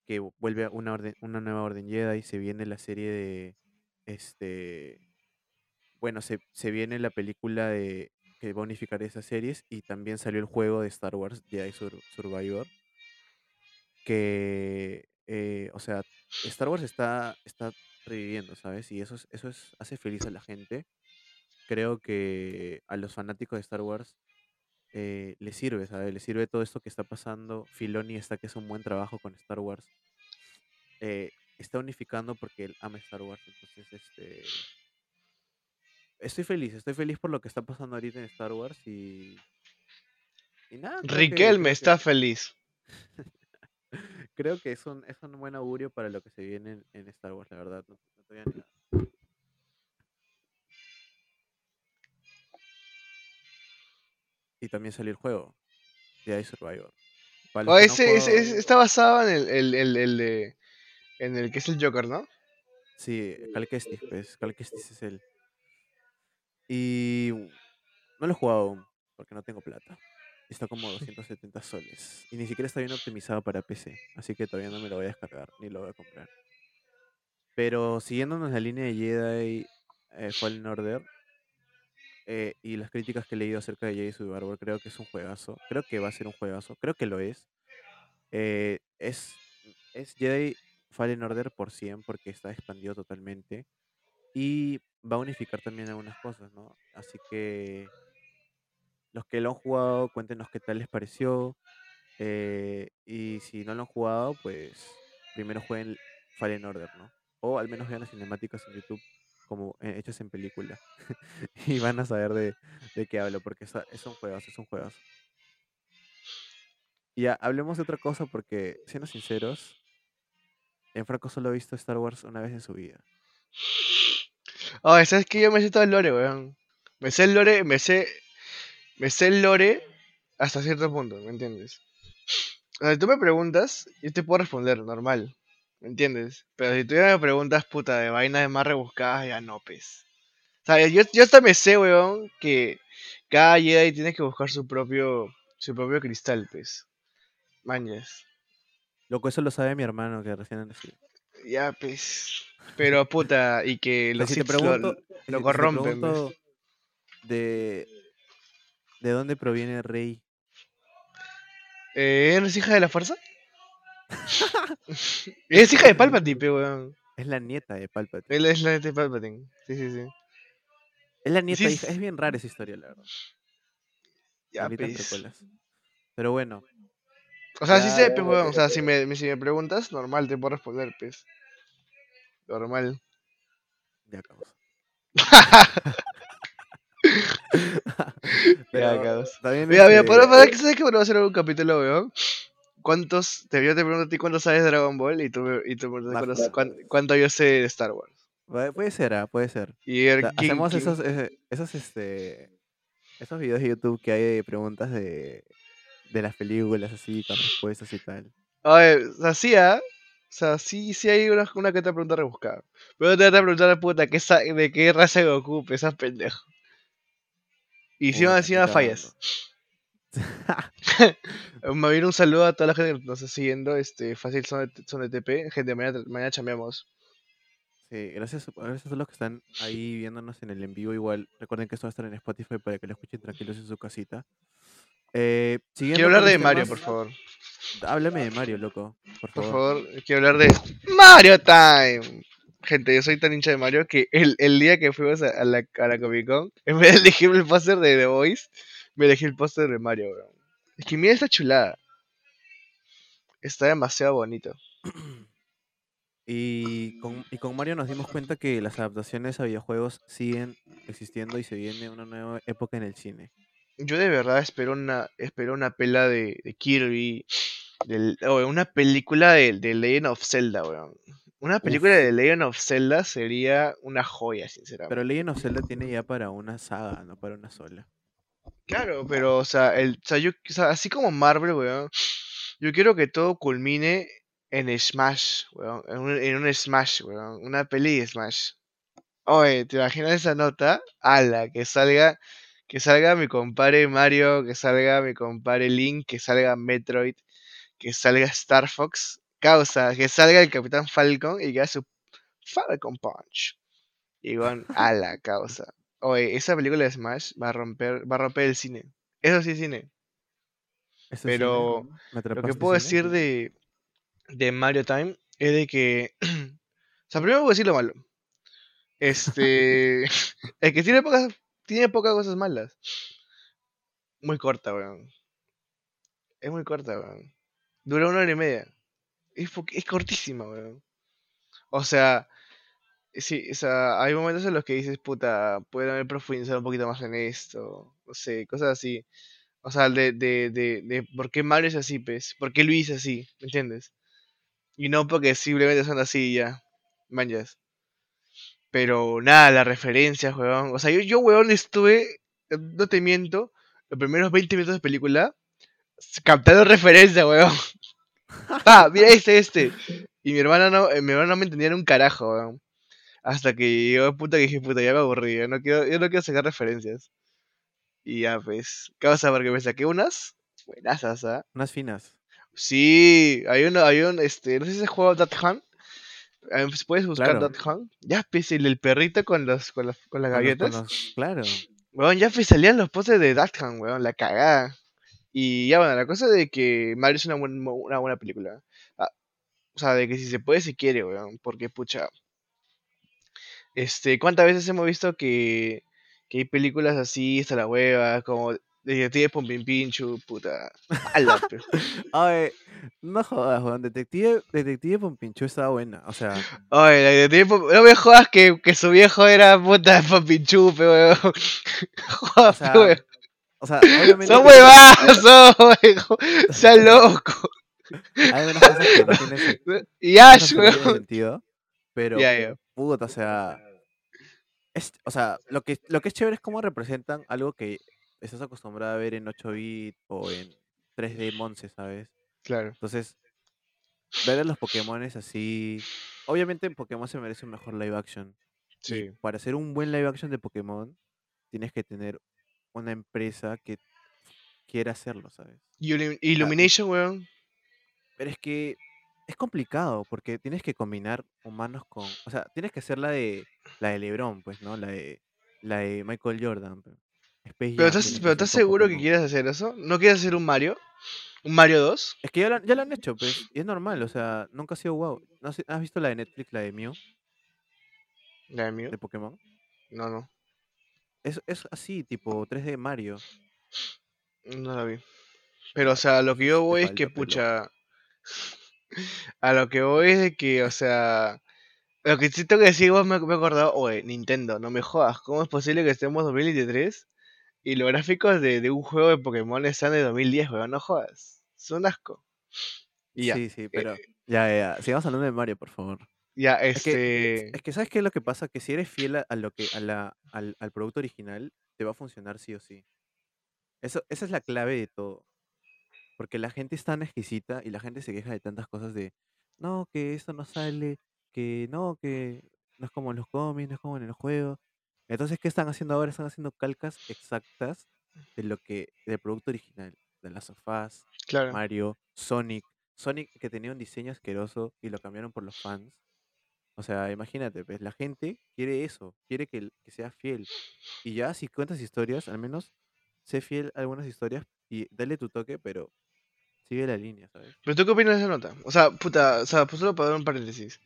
que vu- vuelve a una, orden, una nueva Orden Jedi. Se viene la serie de, este, bueno, se, se viene la película de que va a unificar esas series y también salió el juego de Star Wars Jedi Sur- Survivor, que, eh, o sea, Star Wars está, está reviviendo, ¿sabes? Y eso, es, eso es, hace feliz a la gente. Creo que a los fanáticos de Star Wars eh, les sirve, ¿sabes? Les sirve todo esto que está pasando. Filoni está que es un buen trabajo con Star Wars. eh, está unificando porque él ama Star Wars. Entonces, este... Estoy feliz, estoy feliz por lo que está pasando ahorita en Star Wars y... Y nada, que,
Riquelme está feliz.
creo que es un, es un buen augurio para lo que se viene en, en Star Wars, la verdad. No, no te voy a negar. Y también salió el juego, Jedi Survivor. Para
Oh,
no
ese, ese- ese está basado en el, el, el, el de- en el que es el Joker, ¿no?
sí, Cal Kestis, pues, Cal Kestis es él. Y no lo he jugado aún, porque no tengo plata. Está como 270 soles. Y ni siquiera está bien optimizado para PC. Así que todavía no me lo voy a descargar, ni lo voy a comprar. Pero siguiéndonos la línea de Jedi eh, Fallen Order eh, y las críticas que he leído acerca de Jedi Survivor, creo que es un juegazo. Creo que va a ser un juegazo. Creo que lo es. Eh, es, es Jedi Fallen Order por 100 porque está expandido totalmente. Y va a unificar también algunas cosas, ¿no? Así que los que lo han jugado, cuéntenos qué tal les pareció. eh, y si no lo han jugado, pues primero jueguen Fallen Order, ¿no? O al menos vean las cinemáticas en YouTube como eh, hechas en película. y van a saber de, de qué hablo, porque es, es un juegazo, es un juegazo. Ya, hablemos de otra cosa porque, siendo sinceros, en Franco solo ha visto Star Wars una vez en su vida.
Oh, ¿sabes que Yo me sé todo el lore, weón. Me sé el lore, me sé. Me sé el lore hasta cierto punto, ¿me entiendes? O tú me preguntas, yo te puedo responder normal, ¿me entiendes? Pero si tú ya me preguntas, puta, de vainas más rebuscadas, ya no, pues. O sea, yo, yo hasta me sé, weón, que cada Jedi tiene que buscar su propio, su propio cristal, pues. Mañas.
Loco, eso lo sabe mi hermano que recién nacido.
Ya, pues. Pero, puta, y que los
si te
lo,
pregunto,
lo
si
corrompen,
pregunto de, de dónde proviene Rey,
Eh, ¿Eres hija de la fuerza? es hija de Palpatine, pe, weón.
es la nieta de Palpatine.
Él es la neta de Palpatine. Sí, sí, sí.
Es la nieta,
sí es-
Es bien rara esa historia, la verdad.
Ya, pues.
Pero bueno,
O sea, sí
Ya,
sé,
ya,
pe, weón. O sea, si me, si me preguntas, normal, te puedo responder, pues. Normal.
ya acabamos.
Ya,
Pero
acabas.
también
Mira, mira, para, para que sabes que bueno, va a hacer un capítulo, weón. ¿Cuántos? Te, yo te pregunto a ti cuánto sabes de Dragon Ball y tú, me- y tú me preguntas
Va,
cuánto, cuán- cuánto yo sé de Star Wars.
pu- Puede ser, ah, puede ser.
Y a ver,
Da-
¿quién-
Hacemos esos, esos, este, esos videos de YouTube que hay de preguntas de, de las películas así, con respuestas y tal.
A ver, o sea, sí, ¿ah? O sea, sí, sí hay una, una que te pregunta rebuscada. Pero te voy a preguntar, puta, ¿qué sa- ¿de qué raza Goku pesas pendejo? Y encima,
Puta,
encima fallas. Me viene un saludo a toda la gente que nos está siguiendo. Este, fácil son de, son de TP. Gente, mañana, mañana chambeamos.
Sí, gracias, gracias a todos los que están ahí viéndonos en el en vivo. Igual, recuerden que esto va a estar en Spotify para que lo escuchen tranquilos en su casita. Eh,
Quiero hablar de
los
Mario, por favor.
Háblame de Mario, loco. Por
Por
favor.
favor, quiero hablar de Mario Time. Gente, yo soy tan hincha de Mario que el, el día que fuimos a, a la, a la Comic Con, en vez de elegir el póster de The Voice, me elegí el póster de Mario, bro. Es que mira esta chulada. Está demasiado bonito.
Y con, y con Mario nos dimos cuenta que las adaptaciones a videojuegos siguen existiendo y se viene una nueva época en el cine.
Yo de verdad espero una, espero una pela de, de Kirby, del, una película de, de Legend of Zelda, weón. Una película
Uf.
de Legend of Zelda sería una joya, sinceramente.
Pero Legend of Zelda tiene ya para una saga, no para una sola.
Claro, pero, o sea, el, o sea, yo, o sea, así como Marvel, weón, yo quiero que todo culmine en Smash, weón, en un, en un Smash, weón, una peli de Smash. Oye, ¿te imaginas esa nota? Ala, que salga, que salga mi compadre Mario, que salga mi compadre Link, que salga Metroid, que salga Star Fox, causa, que salga el Capitán Falcon y que haga su Falcon Punch. Y con ala, causa. Oye, esa película de Smash va a romper, va a romper el cine. Eso sí es cine.
¿Esto es cine?
Pero
¿Me
lo que puedo
cine?
decir de, de Mario Time es de que. o sea, primero voy a decir lo malo. Este. es que tiene pocas, tiene pocas cosas malas. Muy corta, weón. Es muy corta, weón. Dura una hora y media. Es, es cortísima, weón. O sea, sí, o sea, hay momentos en los que dices, puta, pueden haber profundizado un poquito más en esto. No sé, cosas así. O sea, de, de, de, de por qué Mario es así, pues. ¿Por qué Luis es así? ¿Me entiendes? Y no porque simplemente son así y ya. Manjas. Pero nada, las referencias, weón. O sea, yo, yo weón, estuve, eh, no te miento, los primeros 20 minutos de película captando referencias, weón. ah, mira este, este. Y mi hermana no, eh, mi hermana no me entendía ni un carajo, weón. Hasta que llegó puta que dije, puta, ya me aburrí, yo no quiero, yo no quiero sacar referencias. Y ya, pues, causa porque me saqué unas buenasas, ¿ah?
Unas finas.
Sí, hay uno, hay un, este, no sé si se juega Dot Hunt. Eh, pues, Puedes buscar
Claro.
Hunt. Ya, pues, el, el perrito con los, con las, con las
Con los- con
galletas.
los- claro.
Weón, ya pues salían los postes de Hunt, weón, la cagada. Y ya, bueno, la cosa de que Mario es una, buen- una buena película. Ah, o sea, de que si se puede, se quiere, weón. Porque, pucha. Este, ¿cuántas veces hemos visto que, que hay películas así, hasta la hueva, como Detective Pompin Pinchu, puta.
Ay, no jodas, weón. Detective, Detective Pompinchu estaba buena. O sea,
Oye, la Detective Pom- no me jodas que, que su viejo era puta Pompinchupe, weón. Joder,
o sea,
weón.
o sea, obviamente.
Son huevazos, weón. Sea loco.
Hay unas cosas que no tienen,
Y
que no tienen sentido. Pero,
Ya, ya.
Puta, o sea. es- o sea, lo que, lo que es chévere es cómo representan algo que estás acostumbrado a ver en 8 bit o en 3D Monse, ¿sabes?
Claro.
Entonces, ver a los Pokémones así. Obviamente, Pokémon se merece un mejor live action. Y
Sí.
para hacer un buen live action de Pokémon, tienes que tener una empresa que quiera hacerlo, ¿sabes?
Illumi- Illumination, weón.
Pero es que es complicado porque tienes que combinar humanos con. O sea, tienes que hacer la de la de LeBron, pues, ¿no? La de la de Michael Jordan. Space
Pero
Jam
estás, pero ¿estás seguro que quieres hacer eso? ¿No quieres hacer un Mario? ¿Un Mario 2?
Es que ya lo, han- ya lo han hecho, pues. Y es normal, o sea, nunca ha sido wow. ¿No has, has visto la de Netflix, la de Mew,
¿La de mío?
de Pokémon?
No, no.
Es, es así, tipo 3D Mario.
No la vi. Pero, o sea, lo que yo
Te
voy es que, pucha. A lo que voy es de que, o sea. Lo que sí tengo que decir, vos me, me he acordado, oye, Nintendo, no me jodas, ¿cómo es posible que estemos en 2023 y los gráficos de, de un juego de Pokémon están de 2010, weón? No jodas. Es un asco. Y ya,
Sí, sí, pero. Ya, ya, ya. Sigamos hablando de Mario, por favor.
ya,
Es que,
este.
es que ¿sabes qué es lo que pasa? Que si eres fiel a, a lo que, a la, al, al producto original, te va a funcionar sí o sí. Eso, esa es la clave de todo. Porque la gente es tan exquisita y la gente se queja de tantas cosas de, no, que esto no sale, que no, que no es como en los cómics, no es como en el juego. Entonces, ¿qué están haciendo ahora? Están haciendo calcas exactas de lo que, del producto original. De las sofás,
Claro.
Mario, Sonic. Sonic que tenía un diseño asqueroso y lo cambiaron por los fans. O sea, imagínate, pues la gente quiere eso, quiere que, que sea fiel. Y ya si cuentas historias, al menos sé fiel a algunas historias y dale tu toque, pero sigue la línea, ¿sabes?
Pero tú qué opinas de esa nota? O sea, puta, o sea, pues solo para dar un paréntesis.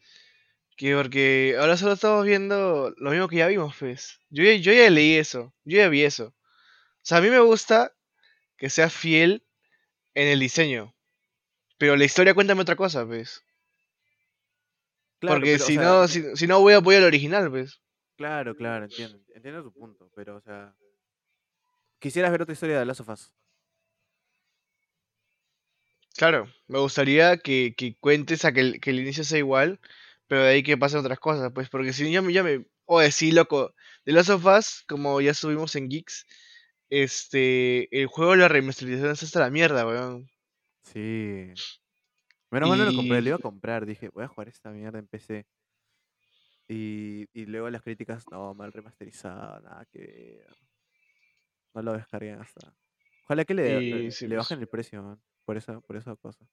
Que porque ahora solo estamos viendo lo mismo que ya vimos, pues. Yo ya, yo ya leí eso, yo ya vi eso. O sea, a mí me gusta que sea fiel en el diseño. Pero la historia cuéntame otra cosa, pues.
Claro,
Porque
pero, o
si
sea,
no, si, si no voy a apoyar al original, pues.
claro, claro, entiendo, entiendo tu punto, pero, o sea, quisieras ver otra historia de Last of Us.
Claro, me gustaría que, que cuentes a que el, que el inicio sea igual, pero de ahí que pasen otras cosas, pues, porque si ya me, ya me... Oye, sí, loco, The Last of Us, como ya subimos en Geeks, este, el juego, la remasterización es hasta la mierda, weón.
Sí. Menos mal no lo compré, lo
Y,
iba a comprar, dije, voy a jugar esta mierda en PC. Y, y luego las críticas, no, mal remasterizado, nada que ver. No lo descarguen hasta. Ojalá que le, le,
y sí,
le
pues.
bajen el precio, man, por esa, por esa cosa.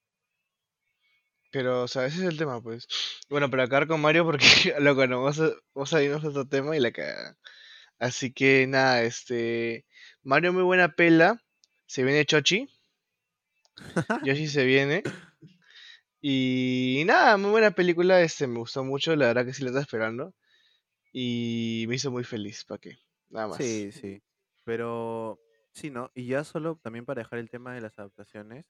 Pero, o sea, ese es el tema, pues. Bueno, para acabar con Mario, porque, loco, no, vamos a, vamos a irnos a otro tema y la cagada. Así que, nada, este, Mario muy buena pela, se viene Chochi, Yoshi se viene. Y nada, muy buena película, este, me gustó mucho, la verdad que sí la estaba esperando. Y me hizo muy feliz, ¿para qué? Nada más.
Sí, sí. Pero sí, ¿no? Y ya solo también para dejar el tema de las adaptaciones.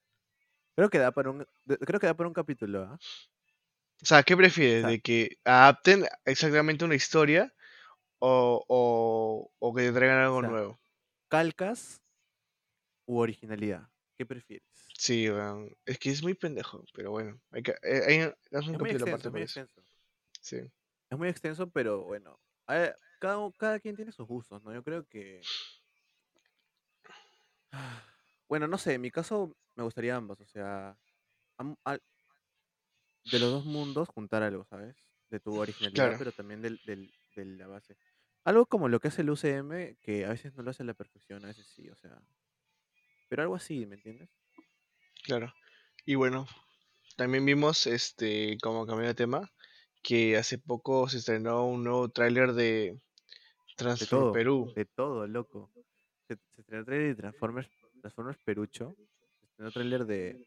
Creo que da para un, creo que da para un capítulo, ¿ah?
O sea, ¿qué prefieres? ¿De que adapten exactamente una historia o, o, o que te traigan
o
algo
sea,
nuevo?
calcas u originalidad. ¿Qué prefieres?
Sí, es que es muy pendejo, pero bueno, hay que, eh, hay, es un
muy
capítulo
extenso,
aparte
es muy extenso.
Sí,
Es muy extenso, pero bueno. cada, cada quien tiene sus gustos, ¿no? Yo creo que. Bueno, no sé, en mi caso me gustaría ambos, o sea, am- al- de los dos mundos juntar algo, ¿sabes? De tu originalidad,
claro,
pero también del, del- de la base. Algo como lo que hace el UCM, que a veces no lo hace a la perfección, a veces sí, o sea, pero algo así, ¿me entiendes?
claro. Y bueno, también vimos, este, como cambió de tema, que hace poco se estrenó un nuevo tráiler de
De
Transform
todo,
Perú.
de todo, loco. Se, se estrenó el trailer de Transformers, Transformers Perucho, estrenó el trailer de,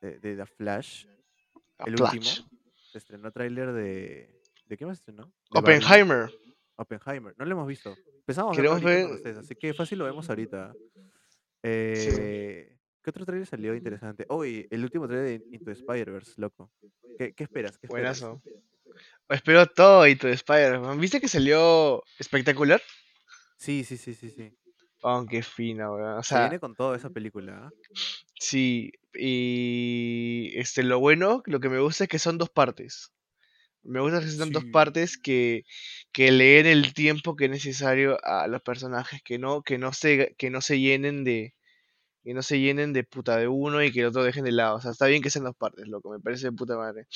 de, de The Flash, el
Flash.
último, se estrenó tráiler de... ¿De qué más se estrenó? De Barbie,
Oppenheimer.
Oppenheimer, no lo hemos visto. Empezamos
Queremos ver.
ustedes, así que fácil lo vemos ahorita.
Sí,
Eh, ¿qué otro trailer salió interesante? Oh, y el último trailer de Into Spider-Verse, loco. ¿Qué, qué esperas? ¿Qué esperas?
buenazo. Espero todo tu Spider-Man. ¿Viste que salió espectacular?
Sí, sí, sí, sí, sí.
Aunque fina, weón. O
Se
sea,
viene con toda esa película, ¿ah?
Sí. Y este, lo bueno, lo que me gusta es que son dos partes. Me gusta que sean dos partes que, que leen el tiempo que es necesario a los personajes, que no, que no se, que no se llenen de, que no se llenen de puta de uno y que el otro dejen de lado. O sea, está bien que sean dos partes, loco, me parece de puta madre.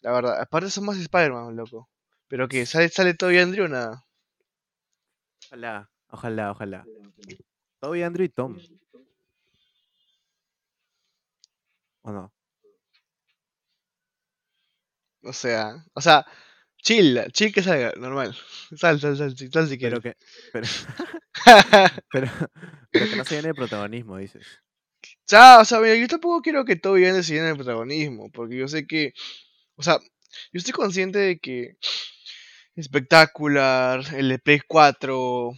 La verdad, aparte son más Spider-Man, loco. Pero que sale, sale todo Andrew o nada.
Ojalá, ojalá, ojalá. Toby, Andrew y Tom. ¿O no?
O sea, o sea, chill, chill que salga, normal. Sal, sal, sal, si- sal si
Pero
quieres.
que, pero, pero, pero que no se llene de protagonismo, dices.
Ya, o sea, mira, yo tampoco quiero que Toby Andrew se llene el protagonismo, porque yo sé que, o sea, yo estoy consciente de que espectacular, el de Play 4,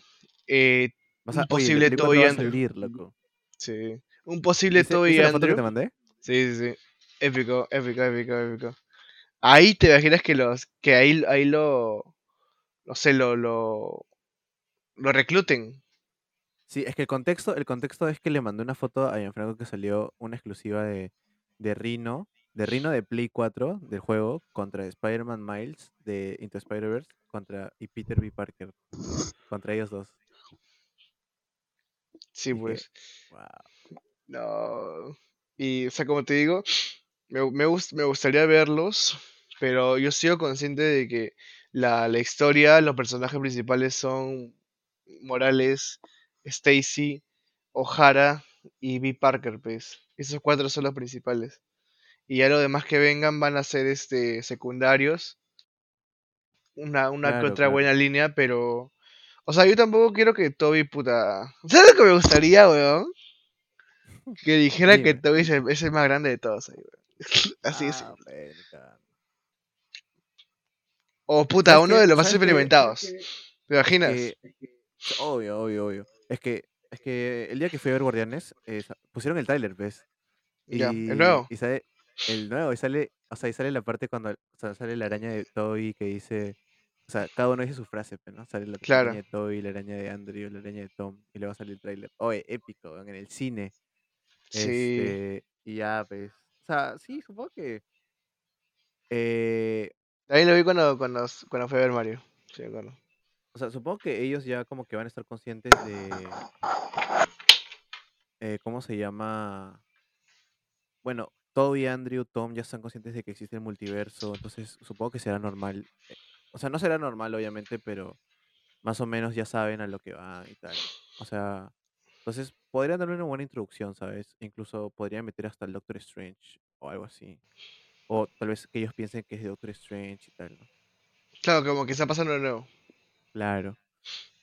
eh,
O sea,
un
oye,
posible
de Play 4
Toby
va a
Andrew.
salir, loco.
Sí, un posible
¿Viste,
Toby
viste la foto que
Andrew.
te mandé?
Sí, sí, sí. Épico, épico, épico, épico. Ahí te imaginas que los, que ahí, ahí lo, no sé, lo, lo, lo recluten.
Sí, es que el contexto, el contexto es que le mandé una foto a Gianfranco que salió una exclusiva de, de Rino, de Rino de Play 4 del juego contra Spider-Man Miles de Into Spider-Verse contra y Peter B. Parker contra ellos dos.
Sí, pues.
wow.
No. Y, o sea, como te digo, me, me, gust- me gustaría verlos, pero yo sigo consciente de que la, la historia, los personajes principales son Morales, Stacy, O'Hara y B. Parker, pues. Esos cuatro son los principales. Y ya los demás que vengan van a ser este, secundarios una, una que otra
claro.
buena línea, pero. O sea, yo tampoco quiero que Toby, puta. ¿Sabes lo que me gustaría, weón? Que dijera que. Toby es el, es el más grande de todos ahí. Así es.
Ah.
O puta,
¿Sabes
uno de los más experimentados. ¿Te imaginas?
que- obvio, obvio, obvio. Es que, es que el día que fui a ver Guardianes, eh, pusieron el tráiler, ¿ves?
Ya,
Y,
el nuevo.
y sale el nuevo, y sale, o sea, y sale la parte cuando o sea, sale la araña de Toby que dice, o sea, cada uno dice su frase, pero ¿no? Sale la
Claro.
araña de Toby, la araña de Andrew, la araña de Tom, y luego sale el tráiler. Oye, épico, en el cine.
Sí.
Este, y ya, pues, o sea, sí, supongo que eh,
Ahí lo vi cuando, cuando, cuando fui a ver Mario. Sí.
O sea, supongo que ellos ya como que van a estar conscientes de... eh, ¿Cómo se llama? Bueno, Toby, Andrew, Tom ya están conscientes de que existe el multiverso, entonces supongo que será normal. eh, O sea, no será normal, obviamente, pero más o menos ya saben a lo que van y tal. O sea, entonces podrían darle una buena introducción, ¿sabes? Incluso podrían meter hasta el Doctor Strange o algo así. O tal vez que ellos piensen que es de Doctor Strange y tal, ¿no?
Claro, como que está pasando de nuevo.
Claro.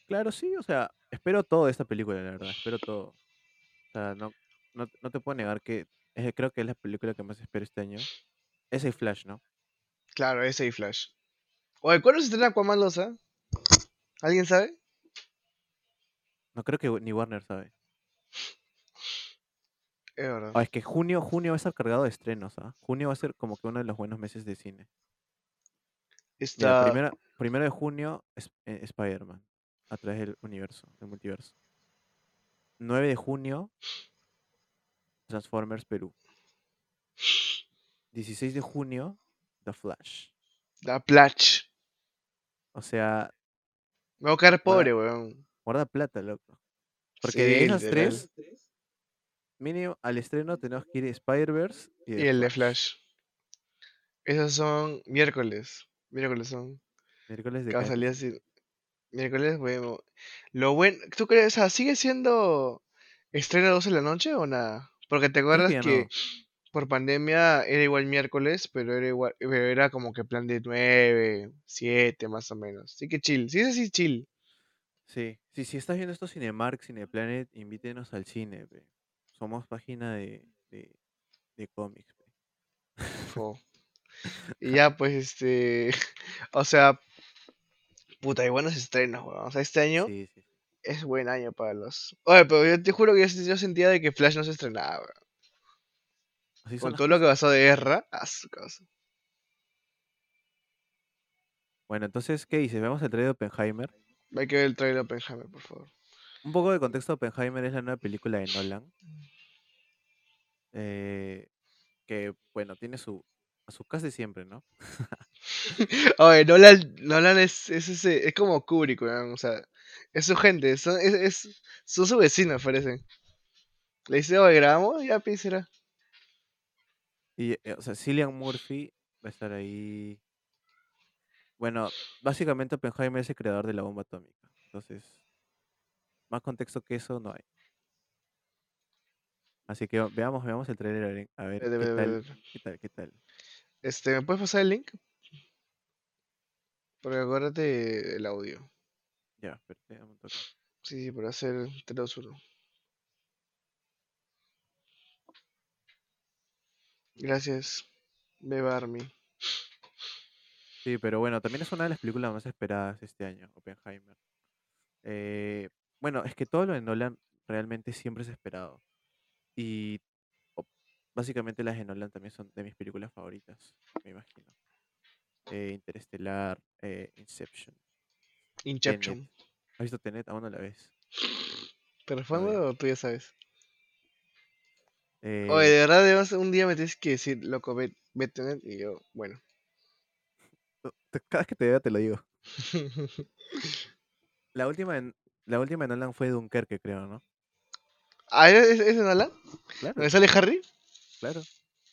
Claro, sí, o sea, espero todo de esta película, la verdad, espero todo. O sea, no, no, no te puedo negar que es- creo que es la película que más espero este año. Es el Flash, ¿no?
Claro, ese y Flash. Oye, ¿cuándo se estrena Aquaman Losa? ¿Alguien sabe?
No creo que ni Warner sabe.
Es verdad.
Ah, es que junio, junio va a estar cargado de estrenos, ¿ah? Junio va a ser como que uno de los buenos meses de cine. Mira,
Está.
primera, primero de junio, eh, Spider-Man, a través del universo, del multiverso. 9 de junio, Transformers Perú. 16 de junio, The Flash.
La Plach.
O sea,
Me voy a quedar pobre, weón.
Guarda plata, loco. Porque
Sí,
de esas tres, mínimo al estreno tenemos que ir Spider-Verse y,
el de Flash. Esos son miércoles. Miércoles son.
Miércoles de
salir así. Miércoles, bueno. Lo bueno. ¿Tú crees? O sea, ¿sigue siendo estreno a 12 de la noche o nada? Porque te acuerdas
que ya
que
no.
por pandemia era igual miércoles, pero era igual, pero era como que plan de 9, 7 más o menos. Así que chill. Sí, es así chill.
Sí, sí, si estás viendo esto Cinemark, Cineplanet, invítenos al cine, pe. Somos página de, de, de cómics, pe.
Fo. Y ya, pues, este. O sea. Puta, hay buenos estrenos, weón. O sea, este año
Sí, sí.
es buen año para los. Oye, pero yo te juro que yo, yo sentía de que Flash no se estrenaba, weón.
Así son
Con
las
todo lo que
cosas.
pasó de guerra, a su casa.
Bueno, entonces, ¿qué dices? ¿Vemos el trailer de Oppenheimer?
Hay que ver el trailer de Oppenheimer, por favor.
Un poco de contexto, Oppenheimer es la nueva película de Nolan. eh, que, bueno, tiene su, a su casa de siempre, ¿no?
Oye, Nolan, Nolan es, es, ese, es como Kubrick. O sea, es su gente, son, es, es- son sus vecinos, parece. Le dice, oye, grabamos, ya será.
Y, eh, o sea, Cillian Murphy va a estar ahí. Bueno, básicamente Oppenheimer es el creador de la bomba atómica. Entonces, más contexto que eso no hay. Así que veamos, veamos el trailer a ver,
Ve-
qué tal, qué tal, qué tal.
Este, ¿me puedes pasar el link? Porque acuérdate el audio.
Ya, espérate, un toque.
Sí, sí, para hacer 3, 2, 1. Gracias, Beba Army.
Sí, pero bueno, también es una de las películas más esperadas este año, Oppenheimer. Eh, bueno, es que todo lo de Nolan realmente siempre es esperado. Y básicamente las de Nolan también son de mis películas favoritas, me imagino. Eh, Interestelar, eh, Inception.
Inception.
¿Has visto Tenet? Aún no la ves.
¿Te respondo o tú ya sabes?
Eh,
Oye, de verdad, debes- un día me tienes que decir, loco, ve, ve Tenet", y yo, bueno.
Te- cada vez que te vea te lo digo. La última, en, la última de Nolan fue Dunkerque, creo, ¿no?
ah, ¿es, es, es de Nolan?
Claro,
¿Dónde sale Harry?
claro.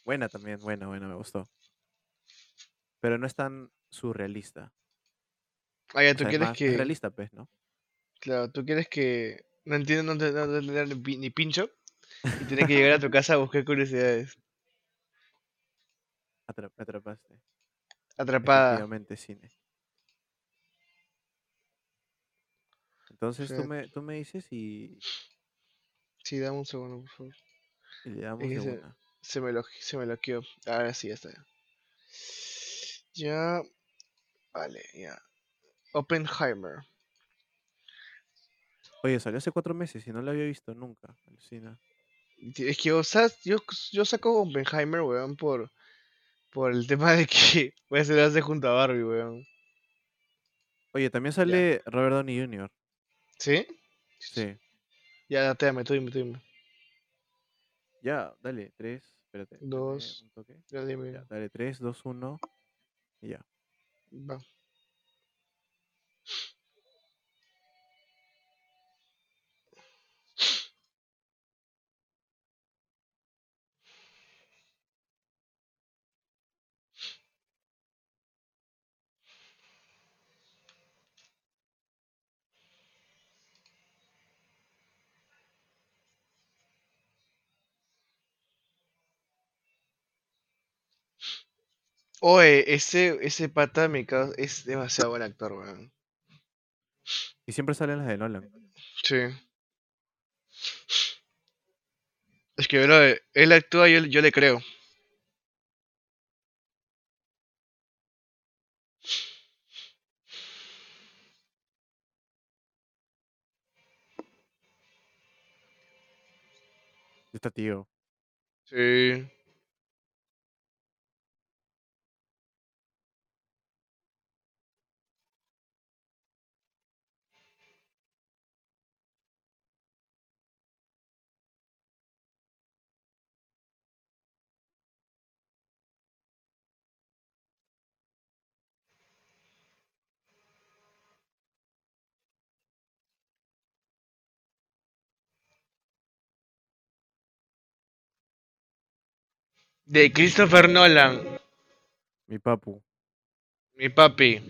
Buena también, buena, buena, me gustó. Pero no es tan surrealista.
Ah, ya,
O
tú
sea, es
quieres
más-
que...
realista, pues, ¿no?
Claro, tú quieres que... No entiendo, no no entender ni, pi- ni pincho. Y tienes que llegar a tu casa a buscar curiosidades.
Me atrapaste.
Atrapada.
cine. Entonces tú, me, tú me dices y.
Sí, dame un segundo, por favor.
Le damos
es se, me lo, se me loqueó. Ahora sí, ya está. Ya. Vale, ya. Oppenheimer.
Oye, salió hace cuatro meses y no lo había visto nunca. Alucina.
Es que, o sea, yo, yo saco Oppenheimer, weón, por por el tema de que voy a hacer hace junto a Barbie, weón.
Oye, también sale Robert Downey Jr.
¿Sí?
Sí.
Ya, dame, tú dime, tú dime.
Ya, dale, tres. Espérate.
Dos.
un toque.
Ya dime.
Ya, dale, tres, dos, uno. Y ya.
Va. Oye, ese, ese pata me causa- es demasiado buen actor, weón.
Y siempre salen las de Nolan.
Sí. Es que, bro, él actúa y yo, yo le creo.
Está tío.
Sí. De Christopher Nolan,
Mi papu.
mi papi.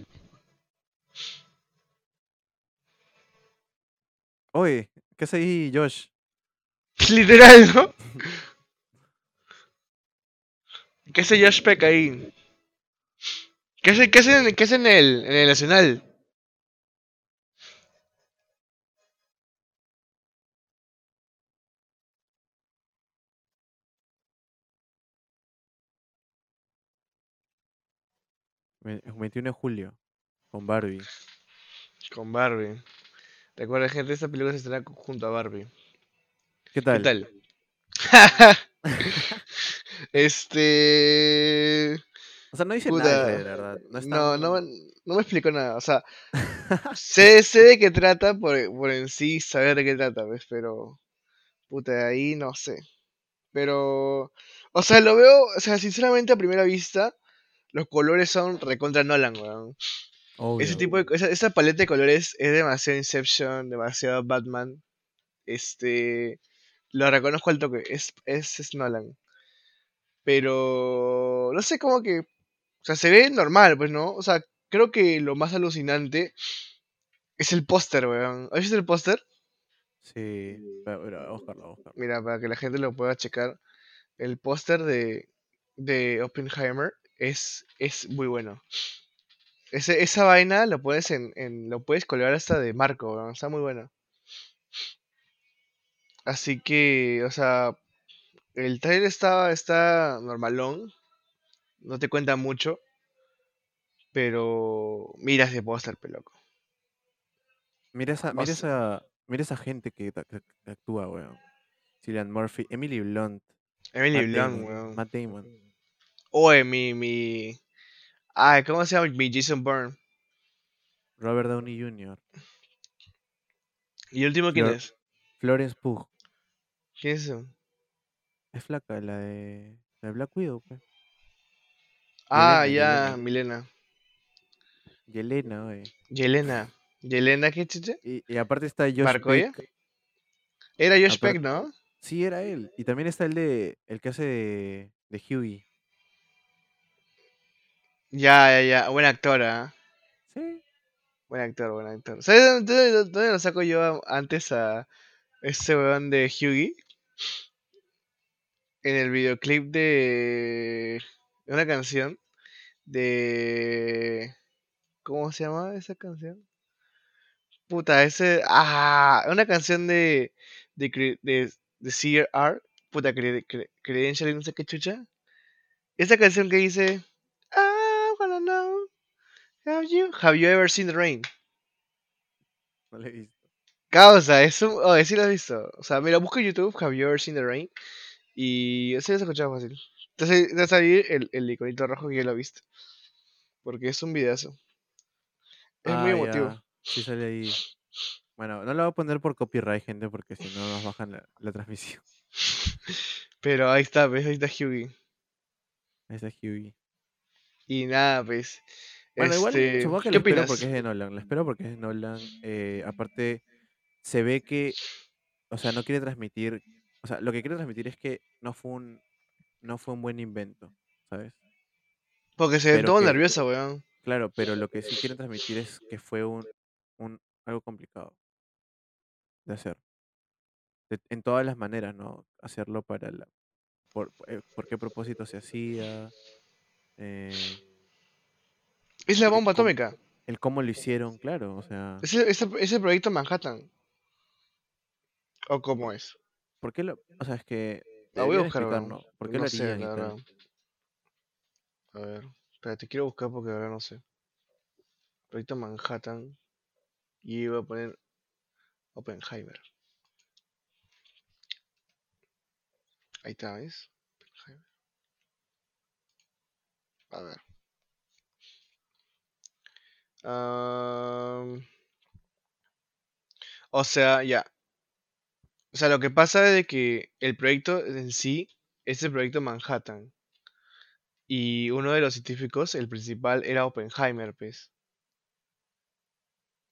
Oye, ¿qué hace ahí, Josh?
Literal, ¿no? ¿Qué hace Josh Peck ahí? ¿Qué hace, qué hace, qué hace en, el, en el Nacional?
21 de julio. Con Barbie.
Con Barbie. Recuerda, gente, esta película se cu- junto a Barbie.
¿Qué
¿Qué
tal?
tal? este...
O sea, no dice
Puta,
nada, de verdad. No, es
No,
tan-
no, me- no me explicó nada. O sea, sé, sé de qué trata por, por en sí saber de qué trata, ¿ves? Pero, puta, ahí no sé. Pero, o sea, lo veo, o sea, sinceramente a primera vista, los colores son recontra Nolan, weón. Ese tipo de, esa, esa paleta de colores es demasiado Inception, demasiado Batman. Este, lo reconozco al toque, es, es, es Nolan. Pero, no sé, como que, o sea, se ve normal, pues, ¿no? O sea, creo que lo más alucinante es el póster, weón. ¿Has visto el póster?
Sí. Pero, pero, vamos a buscarlo, vamos a buscarlo.
Mira, para que la gente lo pueda checar. El póster de, de Oppenheimer es, es muy bueno. Ese, esa vaina lo puedes en, en- lo puedes colgar hasta de marco, weón, está muy bueno. Así que, o sea, el trailer está, está normalón, no te cuenta mucho, pero mira ese póster, peloco.
Mira esa, mira esa, mira esa gente que, que- que actúa, weón. Cillian Murphy, Emily Blunt,
Emily
Matt
Blunt,
Damon,
weón.
Matt Damon.
Oye, mi, mi... Ay, ¿cómo se llama? Mi Jason Bourne.
Robert Downey Jr.,
¿Y el último quién
Flor-
es?
Florence Pugh.
¿Quién es eso?
Es flaca, la de, la de Black Widow, pues.
Ah,
Yelena,
ya, Milena.
Yelena, oye.
Yelena. ¿Yelena qué chiche?
Y, y aparte está Josh
¿Marcoya?
Peck.
Era Josh Peck, ¿no?
Sí, era él. Y también está el de el que hace de, de Huey.
Ya, ya, ya. Buen actor, ¿ah?
Sí.
Buen actor, buen actor. ¿Sabes dónde, dónde- lo saco yo antes a ese weón de Hughie? En el videoclip de una canción de... ¿Cómo se llama esa canción? Puta, ese. Ah, una canción de. de, de, de CR. Puta, cre- cre- Credential y no sé qué chucha. Esa canción que dice. Have you, have you ever seen the rain?
No lo he visto.
Causa, es un. Oh, sí lo has visto. O sea, mira, busca en YouTube. Have you ever seen the rain? Y. Eso ya se escuchado fácil. Entonces, te va a salir el, el iconito rojo que ya lo viste. Porque es un videazo. Es muy
Ah,
emotivo.
ya. Sí sale ahí. Bueno, no lo voy a poner por copyright, gente, porque si no nos bajan la, la transmisión.
Pero ahí está, ¿ves? Ahí está Hughie.
Ese es Hughie.
Y nada, pues.
Bueno, igual
este,
supongo que
¿Qué
lo espero porque es de Nolan. Lo espero porque es de Nolan. eh, aparte, se ve que, o sea, no quiere transmitir, o sea, lo que quiere transmitir es que no fue un, no fue un buen invento, ¿sabes?
Porque se ve todo
que-
nervioso, weón.
Claro, pero lo que sí quiere transmitir es que fue un, un algo complicado de hacer. De- en todas las maneras, ¿no? Hacerlo para la, por, eh, por qué propósito se hacía, eh,
Es la bomba atómica.
el cómo lo hicieron, claro, o sea,
Es el, es el- es el proyecto Manhattan. ¿O cómo es?
¿por qué lo, o sea, es que
La voy a buscar.
¿no? ¿Por qué
No
lo
sé,
harían.
A ver. Espérate, quiero buscar porque ahora no sé. Proyecto Manhattan. Y voy a poner Oppenheimer. Ahí está, ¿ves? A ver. O sea, ya. O sea, lo que pasa es de que el proyecto en sí es el proyecto Manhattan. Y uno de los científicos, el principal, era Oppenheimer, pues.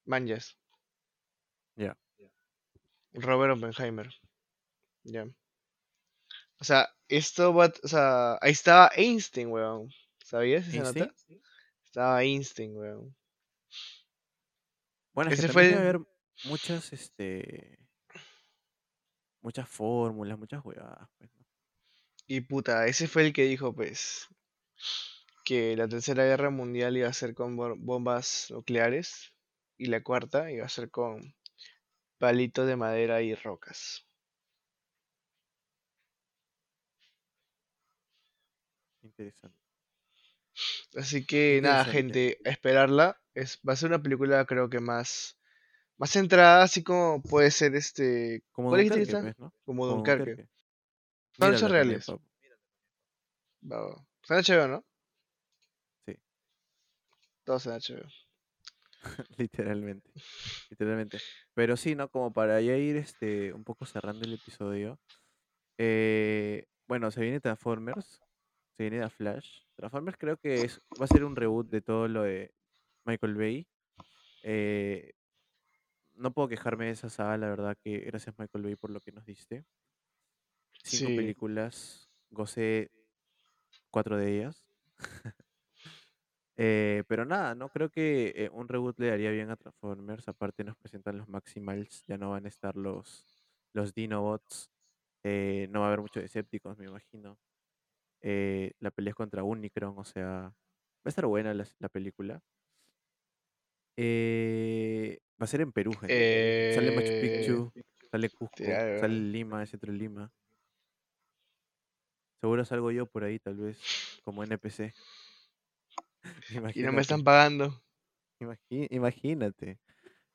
Manjas.
Ya.
Robert Oppenheimer. Ya. O sea, esto va. O sea, ahí estaba Einstein, weón. ¿Sabías esa nota? Estaba Einstein, weón.
Bueno, es
Ese fue
debe haber muchas, este, muchas fórmulas, muchas huevadas, pues, ¿no?
Y puta, ese fue el que dijo, pues, que la tercera guerra mundial iba a ser con bombas nucleares y la cuarta iba a ser con palitos de madera y rocas.
Interesante.
Así que nada, gente, a esperarla. Es, va a ser una película creo que más, más centrada, así como puede ser este...
Como
¿Cuál
Dunkerque,
está?
pues, ¿no?
Como
Como
Dunkerque. Son hechos reales. HBO, ¿no?
Sí.
Todos en HBO.
Literalmente. Literalmente. Pero sí, ¿no? Como para ya ir este, un poco cerrando el episodio. eh, bueno, se viene Transformers. Se viene The Flash. Transformers creo que es, va a ser un reboot de todo lo de Michael Bay. Eh, no puedo quejarme de esa saga, la verdad que gracias Michael Bay por lo que nos diste. Cinco
Sí.
películas, gocé cuatro de ellas. Eh, pero nada, no creo que eh, un reboot le daría bien a Transformers. Aparte nos presentan los Maximals, ya no van a estar los, los Dinobots. eh, no va a haber muchos Decepticons, me imagino. La pelea es contra Unicron, o sea, va a estar buena la, la película. Eh, va a ser en Perú, gente. Sale Machu
Eh,
Picchu, sale Cusco, sale. Lima, el centro de Lima. Seguro salgo yo por ahí, tal vez, como NPC.
y no me están pagando.
Imagínate,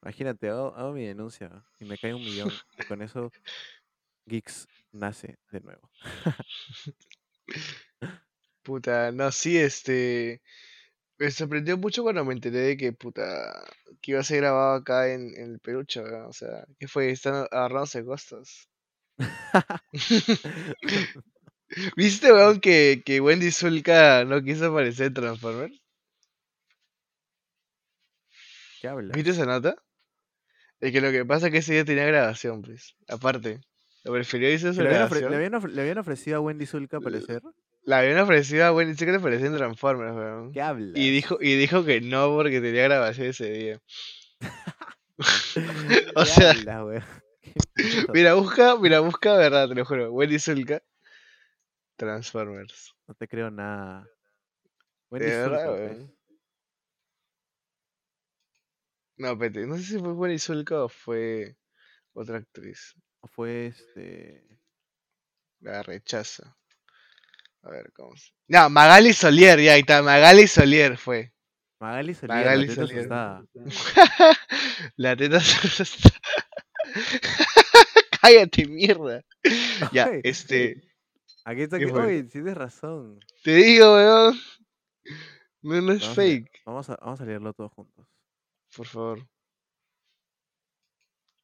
imagínate, hago, hago mi denuncia y me cae un millón. Y con eso, Geeks nace de nuevo.
Puta, no, sí, este. Me sorprendió mucho cuando me enteré de que, puta, que iba a ser grabado acá en, en el Perú, weón. O sea, que fue, están agarrándose costos. ¿Viste, weón, que, que Wendy Zulka no quiso aparecer en Transformers?
¿Qué hablas?
¿Viste esa nota? Es que lo que pasa es que ese día tenía grabación, pues. Aparte, lo prefirió a su
¿Que ¿Le habían,
grabación.
le habían le habían ofrecido a Wendy Zulka aparecer?
La habían ofrecido a Wendy Zulka que aparecer en Transformers, weón.
¿Qué hablas?
Y dijo, y dijo que no porque tenía grabación ese día. o
¿Qué
sea,
hablas, weón?
Mira, busca, mira, busca, verdad, te lo juro. Wendy Zulka. Transformers.
No te creo nada. Wendy
De verdad,
Zulka, pues.
weón. No, espérate, no sé si fue Juana Zulka o fue otra actriz.
O fue este.
La rechaza. A ver, ¿cómo se... No, Magali Solier, ya ahí está. Magali Solier fue.
Magali Solier, la
Magali
teta
Solier.
asustada.
La teta Cállate, mierda. Ya, este.
Aquí está
¿qué
que. Oye, tienes razón.
Te digo, weón. No, no es
Vamos a, leer-
fake.
vamos, a, vamos a leerlo todos juntos.
Por favor.